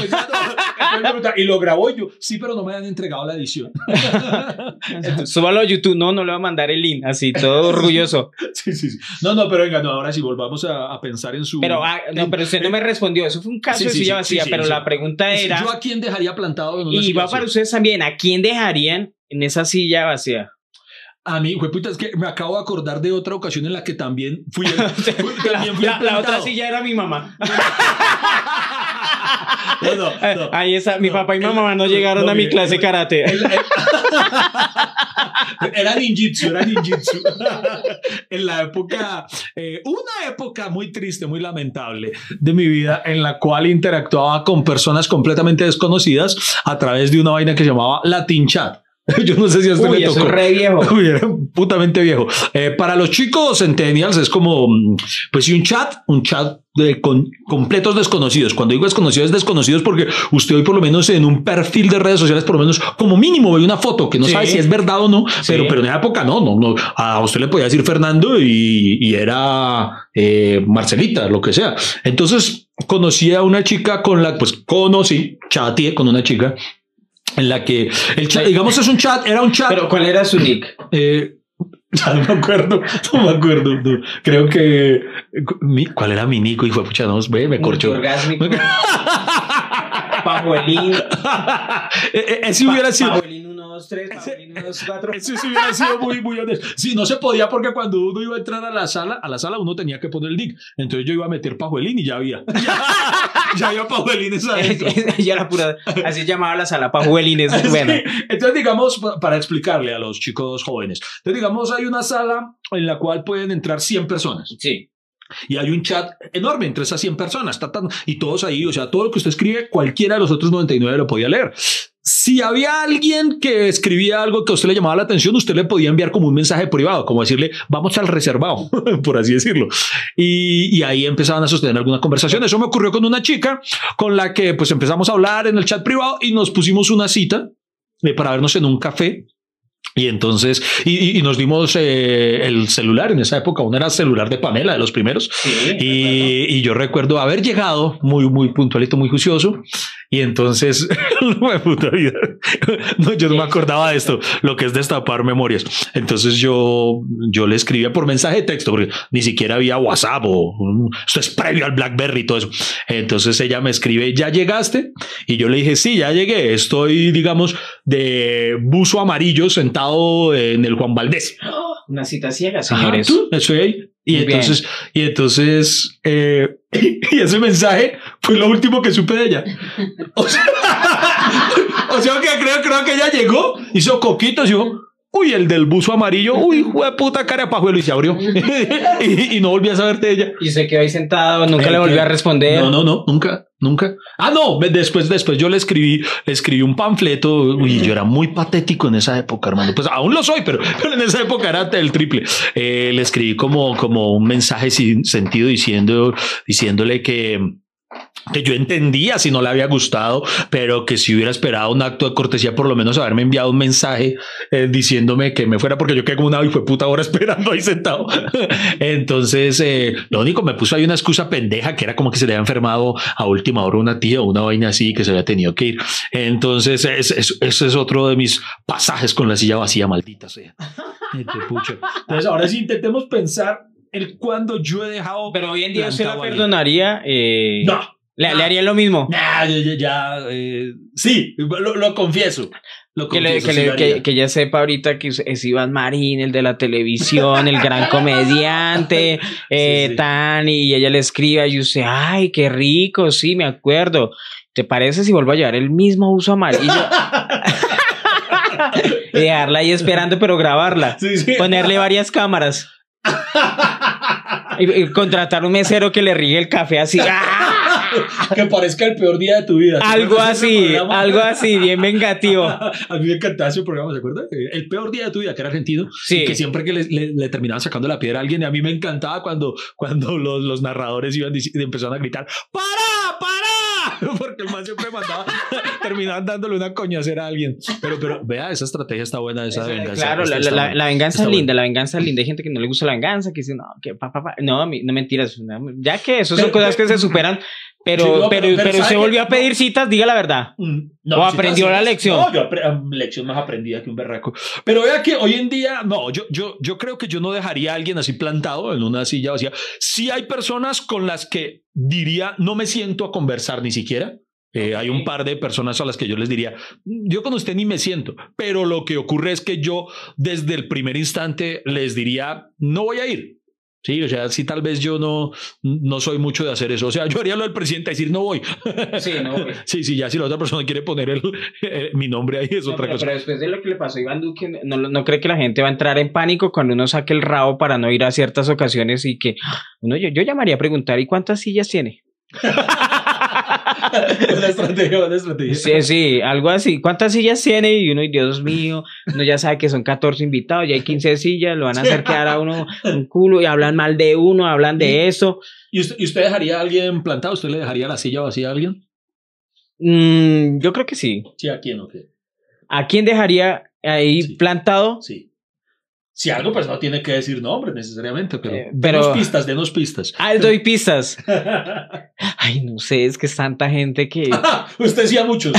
y lo grabó yo, sí, pero no me han entregado la edición. Súbalo a YouTube. No, no le va a mandar el link. Así, todo orgulloso. sí, sí, sí. No, no, pero venga, no, ahora sí volvamos a, a pensar en su. Pero, ah, no, pero usted no me respondió. Eso fue un caso Sí, de silla sí, vacía. sí, pero sí. la pregunta era. ¿Yo a quién dejaría plantado en una Y va para ustedes también. ¿A quién dejarían en esa silla vacía? A mí, puta, es que me acabo de acordar de otra ocasión en la que también fui. el- fui- también fui La, la otra silla era mi mamá. No, no, no. Ahí está. Mi papá y mi mamá no llegaron a mi clase karate. El- el- era ninjitsu, era ninjitsu. en la época, eh, una época muy triste, muy lamentable de mi vida, en la cual interactuaba con personas completamente desconocidas a través de una vaina que se llamaba Latin Chat. Yo no sé si a usted Uy, le tocó. es re viejo. Uy, era putamente viejo. Eh, para los chicos centennials es como, mm, pues sí, un chat, un chat de con completos desconocidos. Cuando digo desconocidos, desconocidos porque usted hoy por lo menos en un perfil de redes sociales, por lo menos como mínimo ve una foto que no Sí. sabe si es verdad o no, pero, Sí. pero en esa época no, no, no. A usted le podía decir Fernando y, y era eh, Marcelita, lo que sea. Entonces conocí a una chica con la, pues conocí, chateé con una chica en la que el chat, digamos, es un chat, era un chat. Pero ¿cuál era su nick? Eh, ya no me acuerdo, no me acuerdo. no. Creo que. ¿Cuál era mi nico? Y fue pucha, no, me corchó. Pajuelín. Eh, eh, Ese hubiera sido. Pajuelín 1, 2, 3. Pajuelín 1, 2, 4. Ese sí hubiera sido muy, muy honesto. Sí, no se podía porque cuando uno iba a entrar a la sala, a la sala uno tenía que poner el nick. Entonces yo iba a meter pajuelín y ya había. Ya, había pajuelines adentro. ya la pura. Así llamaba la sala Pajuelines. Bueno. Sí. Entonces, digamos, pa- para explicarle a los chicos jóvenes, entonces, digamos, hay una sala en la cual pueden entrar 100 personas. Sí. Y hay un chat enorme entre esas 100 personas. y todos ahí, o sea, todo lo que usted escribe, cualquiera de los otros 99 lo podía leer. Si había alguien que escribía algo que a usted le llamaba la atención, usted le podía enviar como un mensaje privado, como decirle, vamos al reservado, por así decirlo. Y, y ahí empezaban a sostener alguna conversación. Eso me ocurrió con una chica con la que pues empezamos a hablar en el chat privado y nos pusimos una cita eh, para vernos en un café. Y entonces, y, y- nos dimos eh, el celular en esa época, uno era celular de Pamela, de los primeros. Sí. Y, y yo recuerdo haber llegado muy, muy puntualito, muy juicioso. Y entonces, puta vida. No, yo no me acordaba de esto, lo que es destapar memorias. Entonces yo, yo le escribía por mensaje de texto, porque ni siquiera había WhatsApp o esto es previo al Blackberry y todo eso. Entonces ella me escribe, ¿ya llegaste? Y yo le dije, sí, ya llegué. Estoy, digamos, de buzo amarillo sentado en el Juan Valdés. Una cita ciega, Ajá, señores. tú, Estoy ahí. Y Muy bien. entonces, y entonces, eh, y ese mensaje fue lo último que supe de ella. O sea, o sea que creo, creo que ella llegó, hizo coquitos y dijo, uy, el del buzo amarillo, uy, de puta cara de pajuelo y se abrió. y, y no volví a saber de ella. Y se quedó ahí sentado, nunca le volvió que- a responder. No, no, no, nunca, nunca. Ah, no, después, después yo le escribí, le escribí un panfleto. Uy, yo era muy patético en esa época, hermano. Pues aún lo soy, pero, pero en esa época era el triple. Eh, le escribí como, como un mensaje sin sentido diciendo, diciéndole que que yo entendía si no le había gustado, pero que si hubiera esperado un acto de cortesía, por lo menos haberme enviado un mensaje eh, diciéndome que me fuera, porque yo quedé como una y fue puta hora esperando ahí sentado. Entonces, eh, lo único me puso ahí una excusa pendeja que era como que se le había enfermado a última hora una tía o una vaina así que se había tenido que ir. Entonces, es- es- ese es otro de mis pasajes con la silla vacía, maldita sea. Entonces, ahora sí intentemos pensar el cuando yo he dejado. Pero hoy en día usted la perdonaría. eh, No. Le, le haría lo mismo. Nah, ya, ya, ya, eh, sí, lo, lo confieso. Lo Que, le- que, le- que, que ella sepa ahorita que es- Iván Marín, el de la televisión, el gran comediante, eh, sí. tan, y ella le escribe y usted, ay, qué rico, sí, me acuerdo. ¿Te parece si vuelvo a llevar el mismo uso amarillo? dejarla ahí esperando, pero grabarla. Sí, sí. Ponerle varias cámaras. Y, y contratar un mesero que le riegue el café así. ¡ah! que parezca el peor día de tu vida. ¿Te Algo así, algo así, bien vengativo. A mí me encantaba ese programa, ¿se acuerdan? El peor día de tu vida, que era argentino. Sí. Y que siempre que le, le- le terminaban sacando la piedra a alguien, y a mí me encantaba cuando, cuando los, los narradores iban dic- empezaron a gritar: ¡Para! ¡Para! Porque el man siempre mandaba, terminaban dándole una coñacera a alguien. Pero, pero vea, esa estrategia está buena, esa venganza. Claro, la, la- la- buena. venganza es linda, bueno. la venganza es linda. Hay gente que no le gusta la venganza, que dice, no, que pa, pa, pa". No, no mentiras. no, Ya que eso son Pero- cosas que se superan, pero, Sí, no, pero, pero- ¿sabe volvió a pedir citas, diga la verdad. Mm, ¿O sí, aprendió la lección? No, yo am- lección más aprendida que un berraco. Pero vea que hoy en día, no, yo, yo, yo creo que yo no dejaría a alguien así plantado en una silla vacía. Sí hay personas con las que diría, no me siento a conversar ni siquiera. Eh, Hay un par de personas a las que yo les diría, yo con usted ni me siento, pero lo que ocurre es que yo desde el primer instante les diría, no voy a ir. Sí, o sea, sí, tal vez yo no, no soy mucho de hacer eso. O sea, yo haría lo del presidente, decir no voy. Sí, no, güey. Sí, sí, ya si la otra persona quiere poner el, eh, mi nombre ahí es No, otra pero, cosa. pero después de lo que le pasó a Iván Duque, no, no cree que la gente va a entrar en pánico cuando uno saque el rabo para no ir a ciertas ocasiones y que uno, yo, yo llamaría a preguntar, ¿y cuántas sillas tiene? una estrategia, una estrategia. Sí, sí, algo así. ¿Cuántas sillas tiene? Y uno, y Dios mío, uno ya sabe que son 14 invitados, ya hay 15 sillas, lo van a hacer quedar a uno un culo y hablan mal de uno, hablan de eso. ¿Y usted, y usted dejaría a alguien plantado? ¿Usted le dejaría la silla vacía a alguien? Mm, yo creo que sí. Sí, ¿a quién o qué? ¿A quién dejaría ahí Sí. plantado? Sí. Si algo, pues no tiene que decir nombre necesariamente, pero, Eh, denos pero- pistas, denos pistas. Ah, doy pistas. Ay, no sé, es que es tanta gente que usted sí a muchos.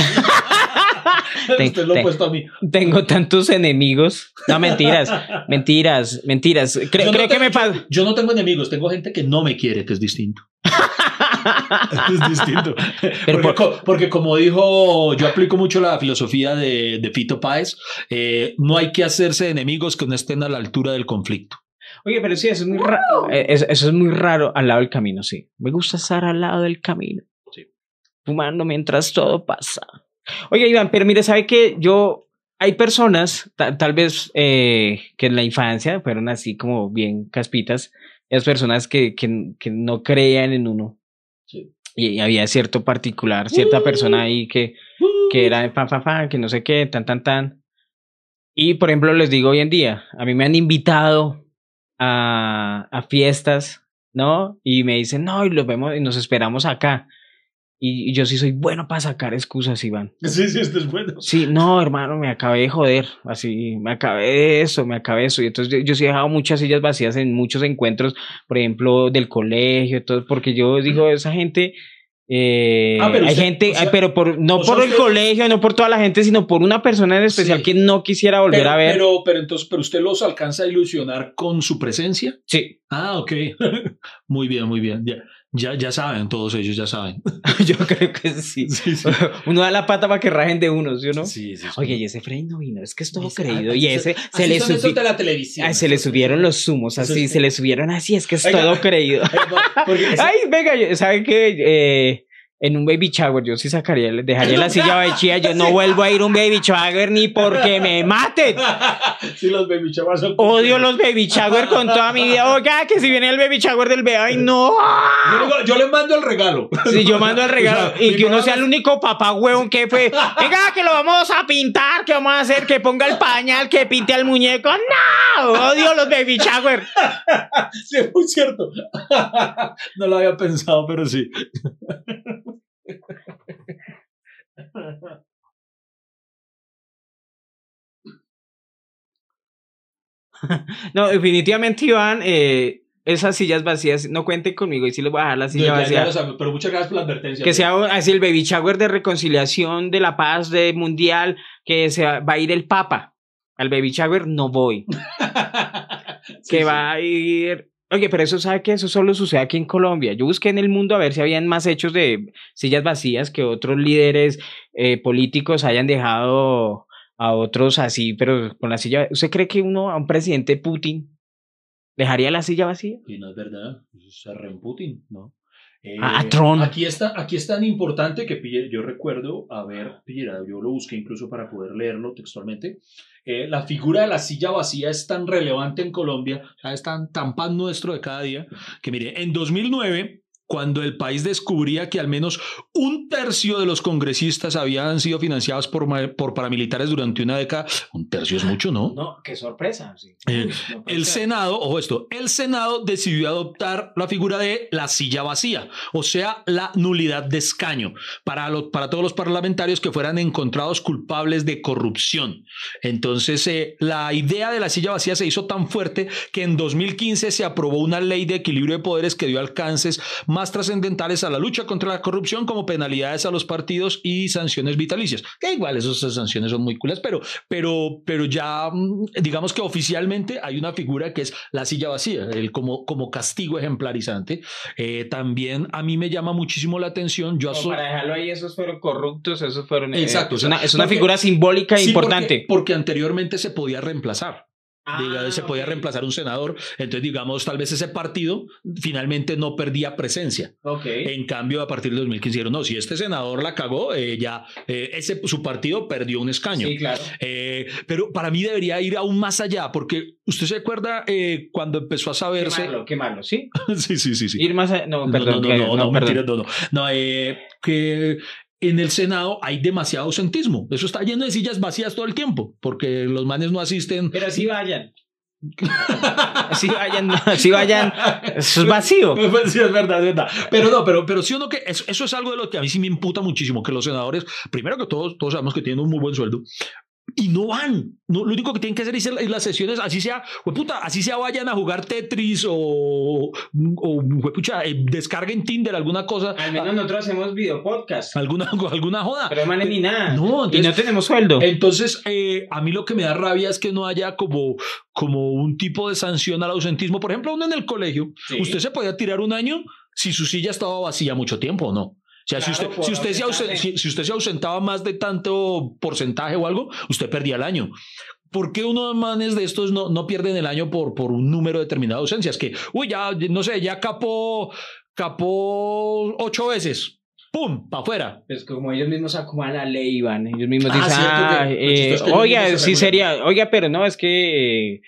Te- usted lo te- ha puesto a mí. tengo tantos enemigos. No, mentiras, mentiras, mentiras. Creo, Yo no creo que tengo- me pasa. Yo no tengo enemigos, tengo gente que no me quiere, que es distinto. Es distinto. Pero porque, por- porque como dijo, yo aplico mucho la filosofía de, de Fito Páez, eh, no hay que hacerse enemigos que no estén a la altura del conflicto. Oye, pero sí, eso es muy raro. Eso, eso es muy raro al lado del camino, sí. Me gusta estar al lado del camino. Sí. Fumando mientras todo pasa. Oye, Iván, pero mire, ¿sabe que yo... Hay personas, ta- tal vez eh, que en la infancia fueron así como bien caspitas, esas personas que, que, que no creían en uno. Sí. Y, y había cierto particular, cierta persona ahí que, que era de fan, fan, fan, que no sé qué, tan, tan, tan. Y por ejemplo, les digo hoy en día, a mí me han invitado a, a fiestas, ¿no? Y me dicen, no, y los vemos y nos esperamos acá. Y, y yo sí soy bueno para sacar excusas, Iván. Sí, sí, esto es bueno. Sí, no, hermano, me acabé de joder, así, me acabé de eso, me acabé de eso. Y entonces yo, yo sí he dejado muchas sillas vacías en muchos encuentros, por ejemplo, del colegio, todo, porque yo digo, esa gente, eh, Ah, pero hay usted- gente, o sea, ay, pero por, no por el usted- colegio, no por toda la gente, sino por una persona en especial Sí. que no quisiera volver Pero, a ver. pero, pero entonces, pero usted los alcanza a ilusionar con su presencia. Sí, Ah, ok. muy bien, muy bien. Ya, ya, ya saben, todos ellos ya saben. yo creo que sí. Sí, sí. Uno da la pata para que rajen de uno, ¿sí o no? Sí, sí. Oye, y ese Frey no vino, es que es todo creído. ah, Y ese se le subió. la televisión. Ay, se le subieron los zumos, así, es- se le subieron así, es que es Oiga, todo creído. Porque Ay, venga, yo- ¿sabe qué? Eh, en un baby shower yo sí sacaría, dejaría la silla vacía, yo no vuelvo a ir a un baby shower ni porque me maten. sí, los baby showers son Odio los baby shower con toda mi vida. Oiga, que si viene el baby shower del bebé, ay no. Yo, yo le mando el regalo. Si yo mando el regalo O sea, y que uno sea el único papá huevón que fue, venga, que lo vamos a pintar, que vamos a hacer, que ponga el pañal, que pinte al muñeco. No, odio los baby shower. Sí, es muy cierto. no lo había pensado, pero sí. No, definitivamente, Iván, eh, esas sillas vacías, no cuenten conmigo y sí les voy a dejar la silla Ya- ya vacía. lo sabe, pero muchas gracias por la advertencia. Que sea así el baby shower de reconciliación, de la paz, de mundial, que se va, va a ir el Papa. Al baby shower no voy. Sí, que sí. va a ir Oye, pero eso sabe que eso solo sucede aquí en Colombia. Yo busqué en el mundo a ver si habían más hechos de sillas vacías que otros líderes eh, políticos hayan dejado a otros así, pero con la silla. ¿Usted cree que uno, a un presidente Putin, dejaría la silla vacía? Y no es verdad, eso es Putin, ¿no? Eh, A- Tron. Aquí, está, aquí es tan importante que pille- yo recuerdo haber, pillado, yo lo busqué incluso para poder leerlo textualmente. eh, la figura de la silla vacía es tan relevante en Colombia, es tan, tan pan nuestro de cada día, que mire, en 2009, cuando el país descubría que al menos un tercio de los congresistas habían sido financiados por, por paramilitares durante una década, un tercio es mucho, ¿no? No, qué sorpresa. sí. Eh, no El. Senado, ojo esto, el Senado decidió adoptar la figura de la silla vacía, o sea, la nulidad de escaño para, lo- para todos los parlamentarios que fueran encontrados culpables de corrupción. Entonces, eh, la idea de la silla vacía se hizo tan fuerte que en 2015 se aprobó una ley de equilibrio de poderes que dio alcances más trascendentales a la lucha contra la corrupción como penalidades a los partidos y sanciones vitalicias. Que igual esas sanciones son muy culas, pero, pero, pero ya mm, digamos que oficialmente hay una figura que es la silla vacía, el como, como castigo ejemplarizante. Eh, también a mí me llama muchísimo la atención. Yo para dejarlo ahí, esos fueron corruptos, esos fueron. eh, Exacto, es, o sea, una, es una porque- figura simbólica Sí, importante. Porque, porque anteriormente se podía reemplazar. Ah, se podía reemplazar un senador, entonces digamos, tal vez ese partido finalmente no perdía presencia. En cambio, a partir del 2015 dijeron, no, si este senador la cagó, eh, ya eh, ese, su partido perdió un escaño. Sí, claro. Eh, pero para mí debería ir aún más allá, porque usted se acuerda eh, cuando empezó a saberse... Quemarlo, quemarlo, ¿sí? sí, sí, sí, sí. Ir más allá. No, No, perdón. no, no, no, no, no, no. No, eh, que en el Senado hay demasiado ausentismo. Eso está lleno de sillas vacías todo el tiempo, porque los manes no asisten. Pero así vayan. Así vayan, así vayan. Eso es vacío. Pues sí, es verdad, es verdad. Pero no, pero, pero sí o no que eso, eso es algo de lo que a mí sí me imputa muchísimo, que los senadores, primero que todos, todos sabemos que tienen un muy buen sueldo. Y no van. No, lo único que tienen que hacer es las sesiones, así sea, puta, así sea, vayan a jugar Tetris o, o huepucha, eh, descarguen Tinder, alguna cosa, Al menos nosotros hacemos video podcast. alguna, alguna joda. Pero manes ni nada. No, y entonces- no tenemos sueldo. Entonces, eh, a mí lo que me da rabia es que no haya como, como un tipo de sanción al ausentismo. Por ejemplo, uno en el colegio, Sí. usted se podía tirar un año si su silla estaba vacía mucho tiempo o no. O sea, si, Claro, usted, por si, usted se ausen- ausentarse. si, si usted se ausentaba más de tanto porcentaje o algo, usted perdía el año. ¿Por qué unos manes de estos no, no pierden el año por, por un número determinado de ausencias? Que, uy, ya, no sé, ya capó, capó ocho veces. ¡Pum! ¡Para afuera! Pues como ellos mismos acomodan la ley, Iván. Ellos mismos Ah, dicen, ah, lo eh, oiga, sí sería, oiga, pero no, es que eh,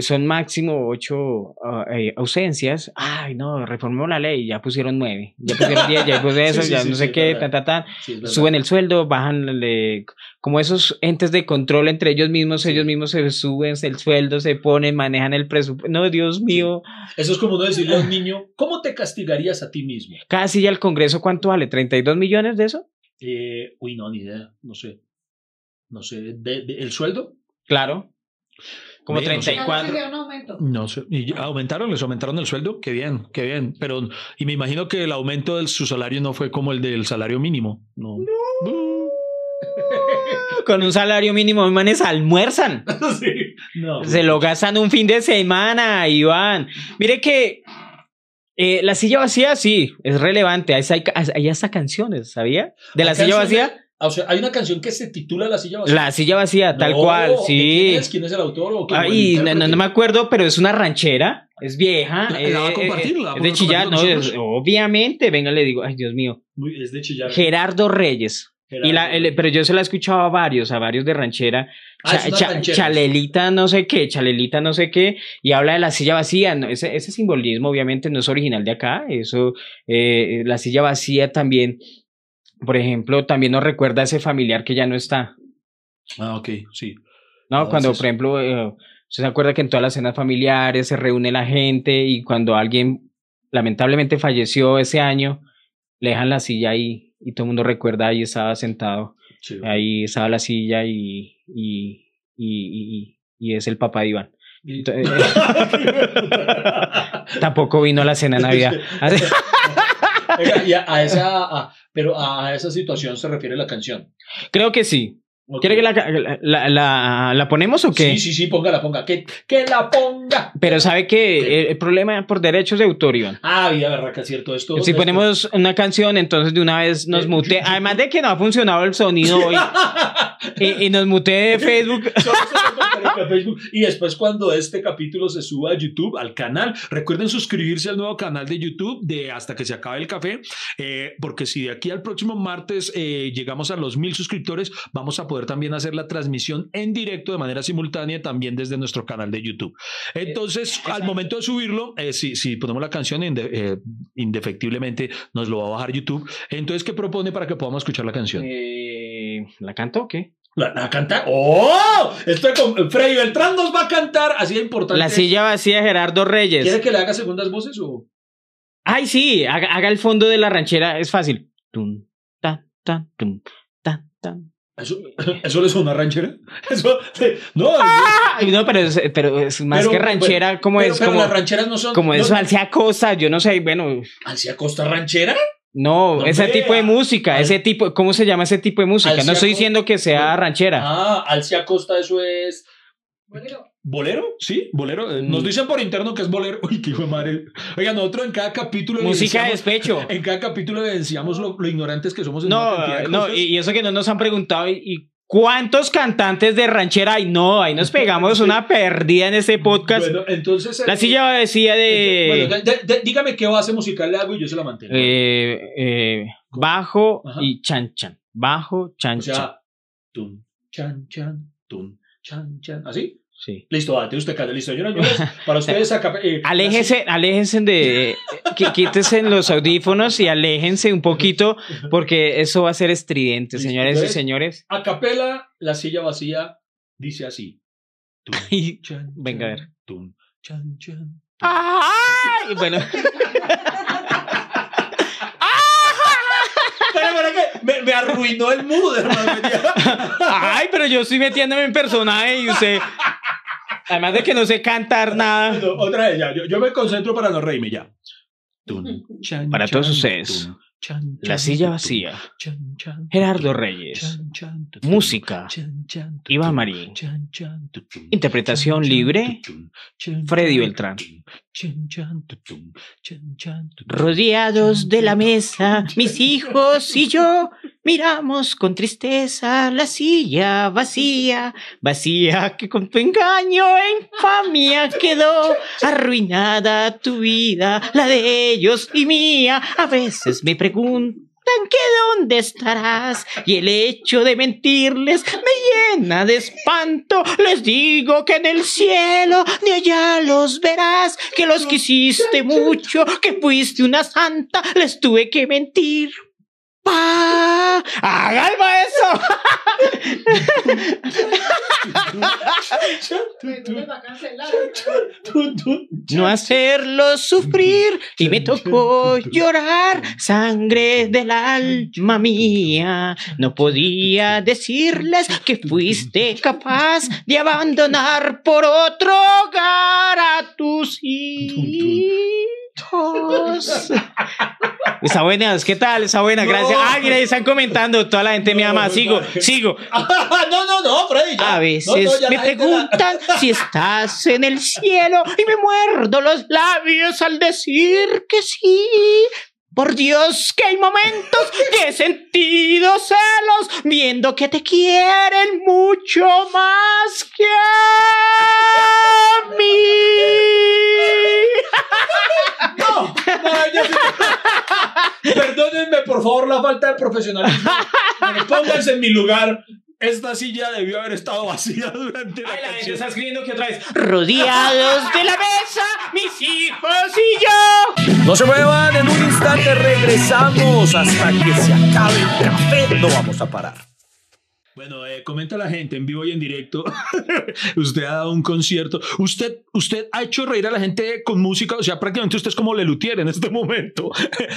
son máximo ocho ah, eh, ausencias. Ay, no, reformó la ley, ya pusieron nueve, ya pusieron diez, ya pusieron eso, Sí, sí, ya sí, no sé qué, tan, tan, tan. Suben el sueldo, bajan, le- como esos entes de control entre ellos mismos, ellos mismos se suben el sueldo, se ponen, manejan el presupuesto. No, Dios mío. Eso es como no decirle a un niño, ¿cómo te castigarías a ti mismo? Cada silla al Congreso, ¿cuánto vale? ¿32 millones de eso? Eh, uy, no, ni idea, no sé. No sé, ¿De, de- el sueldo? Claro. Como Ve, no sé. 34. Sería un aumento. No sé. ¿Y aumentaron? ¿Les aumentaron el sueldo? Qué bien, qué bien. Pero, y me imagino que el aumento de su salario no fue como el del salario mínimo. No. Con un salario mínimo, manes almuerzan. sí. No. Se lo gastan un fin de semana, Iván. Mire que eh, la silla vacía, sí, es relevante. Hay, hay, hay hasta canciones, ¿sabía? De la silla vacía. O sea, hay una canción que se titula La silla vacía. La silla vacía, tal No, cual, ¿de sí. ¿Quién es? ¿Quién es el autor? o el Ay, no, no, intérprete? no me acuerdo, pero es una ranchera, es vieja. La- la va a eh, compartir, eh, la va a es de con no, es- obviamente. Venga, le digo, ay, Dios mío. Muy- Es de chillar. Gerardo Reyes. Y la, el- pero yo se la he escuchado a varios, a varios de ranchera. Ah, Cha- cha- ranchera. chalelita no sé qué, chalelita no sé qué, y habla de la silla vacía. ¿no? Ese, ese simbolismo obviamente no es original de acá, eso, eh, la silla vacía también, por ejemplo, también nos recuerda a ese familiar que ya no está, Ah, ok, sí. ¿no? Ah, cuando, sí, por ejemplo, eh, se acuerda que en todas las cenas familiares se reúne la gente y cuando alguien lamentablemente falleció ese año, le dejan la silla ahí y todo el mundo recuerda ahí estaba sentado. sí. Ahí estaba la silla y, y, y, y, es el papá de Iván. Entonces, Tampoco vino a la cena de Navidad. Y a, esa, pero a esa situación se refiere la canción. Creo que sí. ¿Quiere que la, la, la, la ponemos o qué? Sí, sí, sí, póngala, ponga. Que, que la ponga. Pero sabe que el, el problema por derechos de autor, Iván. Ah, vida berraca, cierto. Esto, Si esto- ponemos una canción, entonces de una vez nos Eh, mute. Además de que no ha funcionado el sonido hoy. y, y nos mute de Facebook. Facebook. Y después cuando este capítulo se suba a YouTube, al canal, recuerden suscribirse al nuevo canal de YouTube de Hasta que se acabe el café, eh, porque si de aquí al próximo martes eh, llegamos a los mil suscriptores, vamos a poder también hacer la transmisión en directo de manera simultánea también desde nuestro canal de YouTube. Entonces, al momento de subirlo, eh, si, si ponemos la canción, inde- eh, indefectiblemente nos lo va a bajar YouTube. Entonces, ¿qué propone para que podamos escuchar la canción? Eh, ¿La canto o qué? ¿La, la canta? ¡Oh! Estoy con Freddy Beltrán nos va a cantar, así de importante. La silla vacía de Gerardo ¿Quiere Reyes. que le haga segundas voces o...? Ay, sí, haga, haga el fondo de la ranchera, es fácil. Tum, tan, tan, tum, tan, tan. ¿Eso, ¿Eso le suena a ranchera? Eso, no, Ay, no, pero es, pero es más Pero- que ranchera, como pero, es pero como, las rancheras no son... como no, es hacia costa, yo no sé, bueno, ¿Hacia Costa Ranchera? no, No ese vea. tipo de música, Al- ese tipo, ¿cómo se llama ese tipo de música? Alcia No estoy diciendo que sea ranchera. Ah, hacia Costa eso es... Bolero. ¿Bolero? Sí, bolero. Eh, Nos Mm. dicen por interno que es bolero. Uy, qué hijo de madre. Oiga, nosotros en cada capítulo... música de despecho. En cada capítulo evidenciamos lo, lo ignorantes que somos en No, no, y, eso que no nos han preguntado, y, y cuántos cantantes de ranchera hay? No, ahí nos pegamos una perdida en este podcast. Bueno, entonces... La eh, silla decía de Bueno, de- de- de- dígame qué base musical le hago y yo se la mantengo. eh, eh, bajo Ajá. y chan chan. Bajo, chan o chan. tum, chan, chan, tum, chan, chan. ¿Así? Sí. Listo, date usted calla, listo. Yo no, yo para ustedes acá. eh, Aléjense, aléjense de. que quítense los audífonos y aléjense un poquito porque eso va a ser estridente, Listo, señores y señores. A capela, la silla vacía dice así. Tum, Y- chan, venga, a chan, ver. Tum, chan, chan. ¡Ay! Bueno, me, me arruinó el mood, hermano. ay, pero yo estoy metiéndome en personaje y usted. Además de que no sé cantar nada. No, otra vez, ya. Yo, yo me concentro para no reírme ya. Chan, Para todos chan, ustedes, chan, La silla vacía. Gerardo Reyes. Música. Iván Marín. Interpretación libre, Freddy Beltrán. Rodeados de la mesa, mis hijos y yo miramos con tristeza la silla vacía, vacía que con tu engaño e infamia quedó arruinada tu vida, la de ellos y mía. A veces me preguntan que dónde estarás y el hecho de mentirles me llena de espanto. Les digo que en el cielo de allá los verás, que los quisiste mucho, que fuiste una santa, les tuve que mentir. ¡Pa! ¡Háganme eso! No hacerlos sufrir y me tocó llorar sangre del alma mía. No podía decirles que fuiste capaz de abandonar por otro hogar a tus hijos. Está buena, ¿qué tal? Está buena, No. gracias. Ah, mira, ahí están comentando, toda la gente me ama. Sigo, sigo. no, no, no, Freddy. ya. A veces no, me la- preguntan si estás en el cielo y me muerdo los labios al decir que sí. Por Dios, que hay momentos que he sentido celos viendo que te quieren mucho más que a mí. No, no, ya sí. Perdónenme, por favor, la falta de profesionalismo. Pero pónganse en mi lugar. Esta silla debió haber estado vacía durante la canción. escribiendo que otra vez. Rodeados de la mesa, mis hijos y yo. No se muevan, en un instante regresamos hasta que se acabe el café. No vamos a parar. Bueno, eh, comenta la gente en vivo y en directo. usted ha dado un concierto. Usted, usted ha hecho reír a la gente con música. O sea, prácticamente usted es como Lelutier en este momento.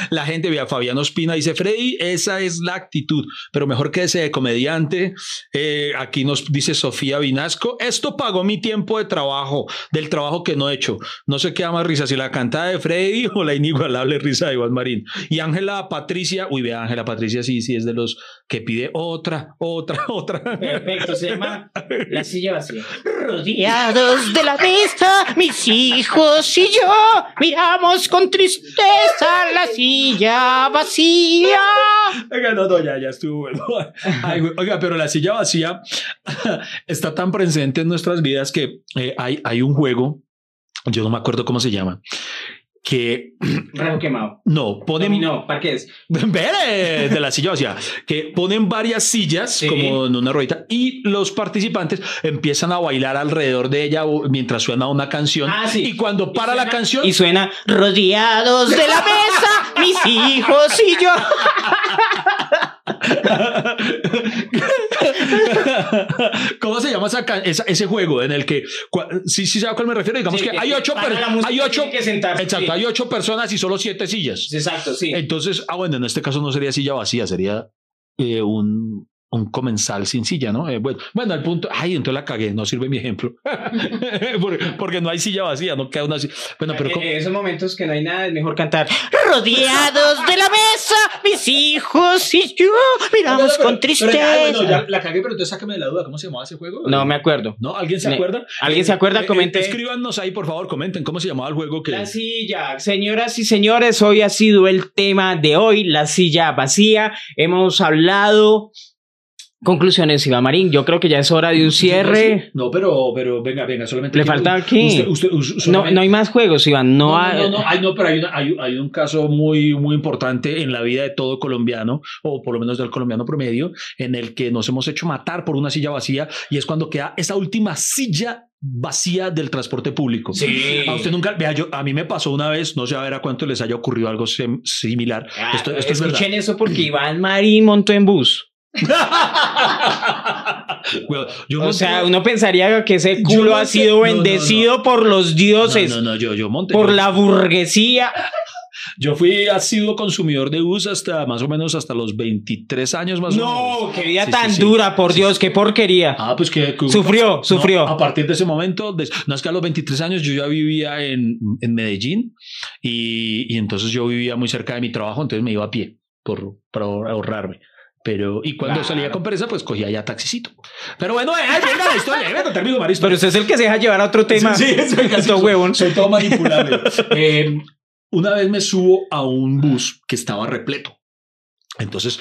la gente, vea, Fabián Ospina dice, Freddy, esa es la actitud, pero mejor que ese de comediante. Eh, aquí nos dice Sofía Vinasco, esto pagó mi tiempo de trabajo, del trabajo que no he hecho. No sé qué da más risa, si la cantada de Freddy o la inigualable risa de Iván Marín. Y Ángela Patricia, uy, vea, Ángela Patricia sí, sí es de los que pide otra, otra, otra. Perfecto, se llama La silla vacía. Rodeados de la mesa, mis hijos y yo miramos con tristeza la silla vacía. Oiga, no, no, ya, ya estuvo bueno. Ay, oiga, pero la silla vacía está tan presente en nuestras vidas que eh, hay, hay un juego, yo no me acuerdo cómo se llama, que Rajo quemado. no ponen No, parques. De la silla vacía, que ponen varias sillas Sí. como en una ruedita y los participantes empiezan a bailar alrededor de ella o- mientras suena una canción. Ah, sí. Y cuando para la suena- canción, Y suena Rodeados de la mesa, mis hijos y yo. ¿Cómo llama esa esa- ese juego en el que sí sí sabe a cuál me refiero? Digamos Sí, que, que- hay ocho, para per- la música hay ocho, que sentarse, exacto, sí. hay ocho personas y solo siete sillas. Exacto, sí. Entonces, ah, bueno, en este caso no sería silla vacía, sería eh, un, un comensal sin silla, ¿no? Eh, bueno, bueno, al punto, ay, entonces la cagué, no sirve mi ejemplo. porque, porque no hay silla vacía, no queda una silla. Bueno, pero En- ¿cómo? en esos momentos que no hay nada, es mejor cantar. Rodeados de la mesa, mis hijos y yo miramos con tristeza. la cagué, pero entonces sácame de la duda, ¿cómo se llamaba ese juego? No me acuerdo. ¿No? ¿Alguien se acuerda? ¿Alguien se acuerda? Comente. escríbanos ahí, por favor, comenten cómo se llamaba el juego que... La silla, señoras y señores, hoy ha sido el tema de hoy, la silla vacía. Hemos hablado. Conclusiones, Iván Marín. Yo creo que ya es hora de un cierre. No, pero, pero venga, venga, solamente... Le falta aquí. Usted- usted- us- No, no hay más juegos, Iván. No, No, hay. no, no, Ay, no, pero hay, una- hay, hay un caso muy, muy importante en la vida de todo colombiano, o por lo menos del colombiano promedio, en el que nos hemos hecho matar por una silla vacía y es cuando queda esa última silla vacía del transporte público. Sí. A usted nunca, vea, yo, a mí me pasó una vez, no sé a ver a cuánto les haya ocurrido algo sem- similar. Ah, esto, esto es verdad. Escuchen eso porque Iván Marín montó en bus. Bueno, yo O monté- sea, uno pensaría que ese culo ha sido no, no, bendecido por los dioses, no, no, yo, yo monté. por yo- la burguesía. Yo fui asiduo consumidor de bus hasta más o menos hasta los 23 años más o menos. No, qué vida Sí, tan sí, sí. dura, por Dios, qué porquería. Ah, pues que... que- Sufrió, sufrió. a partir de ese momento, no es que a los 23 años yo ya vivía en, en Medellín y, y entonces yo vivía muy cerca de mi trabajo, entonces me iba a pie por, para ahorrarme. Pero, y cuando Claro. salía con pereza, pues cogía ya taxicito. Pero bueno, eh, ay, venga la historia, venga, termino, Maristo. Pero usted es el que se deja llevar a otro tema. Sí, sí, soy casi- Todo huevón. Soy todo manipulable. Eh, una vez me subo a un bus que estaba repleto. Entonces,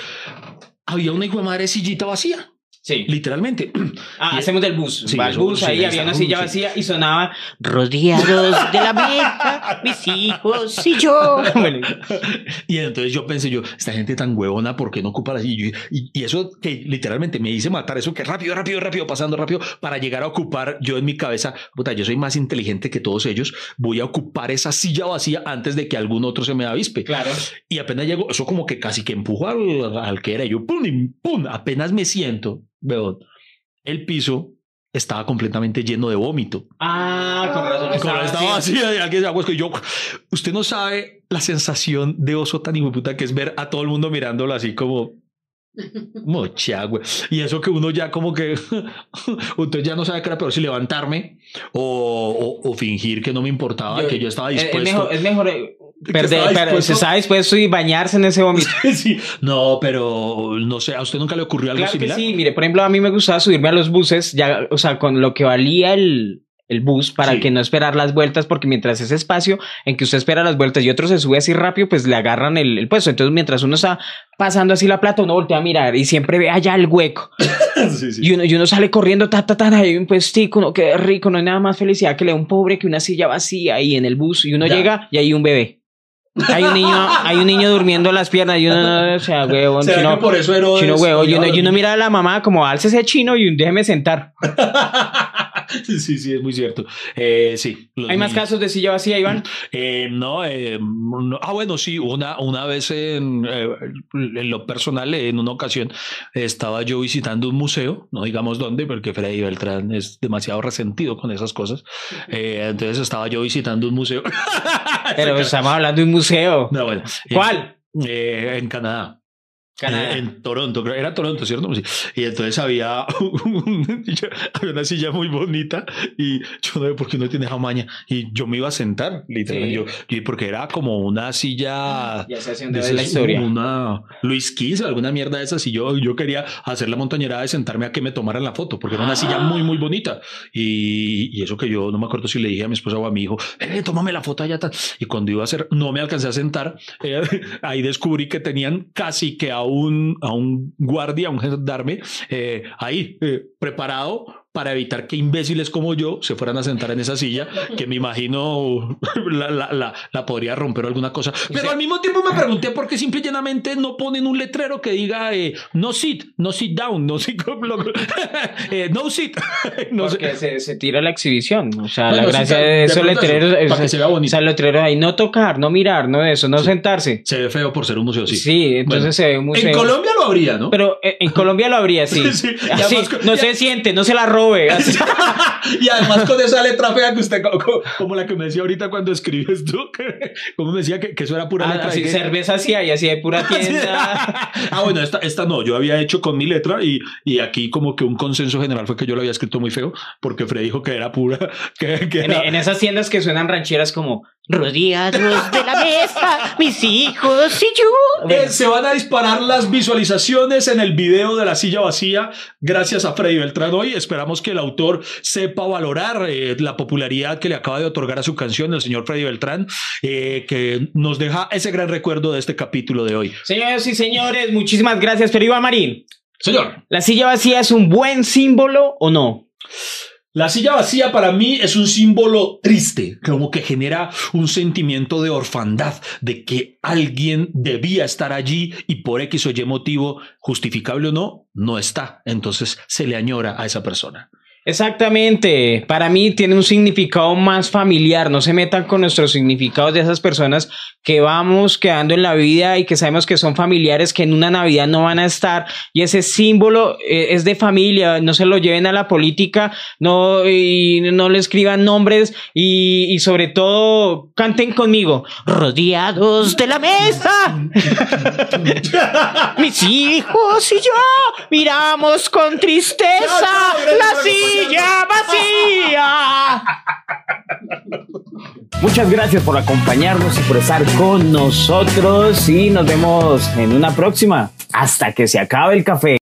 había una hijo de madre sillita vacía, Sí. literalmente. Ah, hacemos del bus. Sí, Va eso- bus, ahí había una silla vacía y sonaba. Rodeados de la mesa, mis hijos y yo. Bueno, Y entonces yo pensé yo, esta gente tan huevona, ¿por qué no ocupa la silla? Y, y eso que literalmente me hice matar, eso que rápido, rápido, rápido, pasando rápido, para llegar a ocupar, yo en mi cabeza, puta, yo soy más inteligente que todos ellos, voy a ocupar esa silla vacía antes de que algún otro se me avispe. claro. Y apenas llego, eso como que casi que empujo al, al que era, yo, pum, y pum, apenas me siento, veo, el piso estaba completamente lleno de vómito. Ah, con razón. Como estaba estaba vacío. vacía y alguien se aguasco y yo, usted no sabe la sensación de oso tan puta que es ver a todo el mundo mirándolo así como mocha, güey. Y eso que uno ya como que, usted ya no sabe qué era peor si levantarme o, o- o fingir que no me importaba, Yo- que yo estaba Es- dispuesto. Es mejor, es mejor eh, perder, estaba per- dispuesto. se está dispuesto y bañarse en ese vómito. Sí. No, pero no sé, ¿a usted nunca le ocurrió algo Claro que similar? sí, mire, por ejemplo, a mí me gustaba subirme a los buses, ya, o sea, con lo que valía el, el bus para Sí. que no esperar las vueltas, porque mientras ese espacio en que usted espera las vueltas y otro se sube así rápido, pues le agarran el, el puesto. Entonces, mientras uno está pasando así la plata, uno voltea a mirar y siempre ve allá el hueco. Sí, sí. Y uno, y uno sale corriendo, ta, ta, ta, hay un puestico, uno qué rico, no hay nada más felicidad que le da un pobre que una silla vacía ahí en el bus y uno Ya. llega y hay un bebé. Hay un niño, hay un niño durmiendo las piernas y uno, no, o sea, huevón, ¿Será chino, que por eso Herodes chino huevo. Y uno, y mira a la mamá como, álcese chino y déjeme sentar. sí, sí, es muy cierto. Eh, sí. ¿Hay más casos de silla vacía, Iván? Eh, no, eh, no, ah, bueno, sí, una, una vez en, eh, en lo personal, en una ocasión, estaba yo visitando un museo, no digamos dónde, porque Freddy Beltrán es demasiado resentido con esas cosas. Eh, entonces estaba yo visitando un museo. Pero estamos hablando de un museo. No, bueno, eh, ¿Cuál? en Canadá. Canadá. En, en Toronto, era Toronto, ¿cierto? Sí. Y entonces había, un- había una silla muy bonita y yo no sé por qué no tiene esa maña. Y yo me iba a sentar, literalmente. Sí. Yo, yo- porque era como una silla Ya se de de la historia. Una Luis XV, alguna mierda de esas. Y yo, yo quería hacer la montañerada de sentarme a que me tomaran la foto, porque era una silla muy, muy bonita. Y, y eso que yo no me acuerdo si le dije a mi esposa o a mi hijo, eh, tómame la foto allá. tal. Y cuando iba a hacer, no me alcancé a sentar. eh, ahí descubrí que tenían casi que a un, a un guardia, a un gendarme, eh, ahí eh, preparado para evitar que imbéciles como yo se fueran a sentar en esa silla, que me imagino la, la, la, la podría romper o alguna cosa. Pero al mismo tiempo me pregunté por qué simple y llanamente no ponen un letrero que diga eh, no sit, no sit down, no sit, eh, no sit. no sé. Porque se, se tira la exhibición. O sea, Bueno, la sí, gracia de de esos pronto eso, letreros es. para que se vea bonito. O sea, el letrero ahí, no tocar, no mirar, no eso, no sentarse. Se ve feo por ser un museo, sí. Sí, entonces Bueno, se ve muy En feo. Colombia lo habría, ¿no? Pero eh, en Colombia lo habría, sí. Sí, Así, no y- se siente, no se la y además con esa letra fea que usted, co- co- como, la que me decía ahorita cuando escribes tú, que- como me decía que, que eso era pura Ah, letra. así, cerveza así hay, así hay pura tienda. ah, bueno, esta, esta no, yo había hecho con mi letra y, y aquí como que un consenso general fue que yo lo había escrito muy feo porque Fred dijo que era pura, que, que En, era- en esas tiendas que suenan rancheras como Rodeados de la mesa, mis hijos y yo. Eh, se van a disparar las visualizaciones en el video de la silla vacía gracias a Freddy Beltrán hoy. Esperamos que el autor sepa valorar eh, la popularidad que le acaba de otorgar a su canción el señor Freddy Beltrán, eh, que nos deja ese gran recuerdo de este capítulo de hoy. Señoras y señores, muchísimas gracias. Pero Iván Marín, Señor. ¿la silla vacía es un buen símbolo o no? La silla vacía para mí es un símbolo triste, como que genera un sentimiento de orfandad, de que alguien debía estar allí y por X o Y motivo, justificable o no, no está. Entonces se le añora a esa persona. Exactamente, para mí tiene un significado más familiar, no se metan con nuestros significados de esas personas que vamos quedando en la vida y que sabemos que son familiares que en una Navidad no van a estar y ese símbolo eh, es de familia, no se lo lleven a la política, no, y no le escriban nombres y, y sobre todo canten conmigo. Rodeados de la mesa, mis hijos y yo miramos con tristeza la vacía. Muchas gracias por acompañarnos y por estar con nosotros y nos vemos en una próxima hasta que se acabe el café.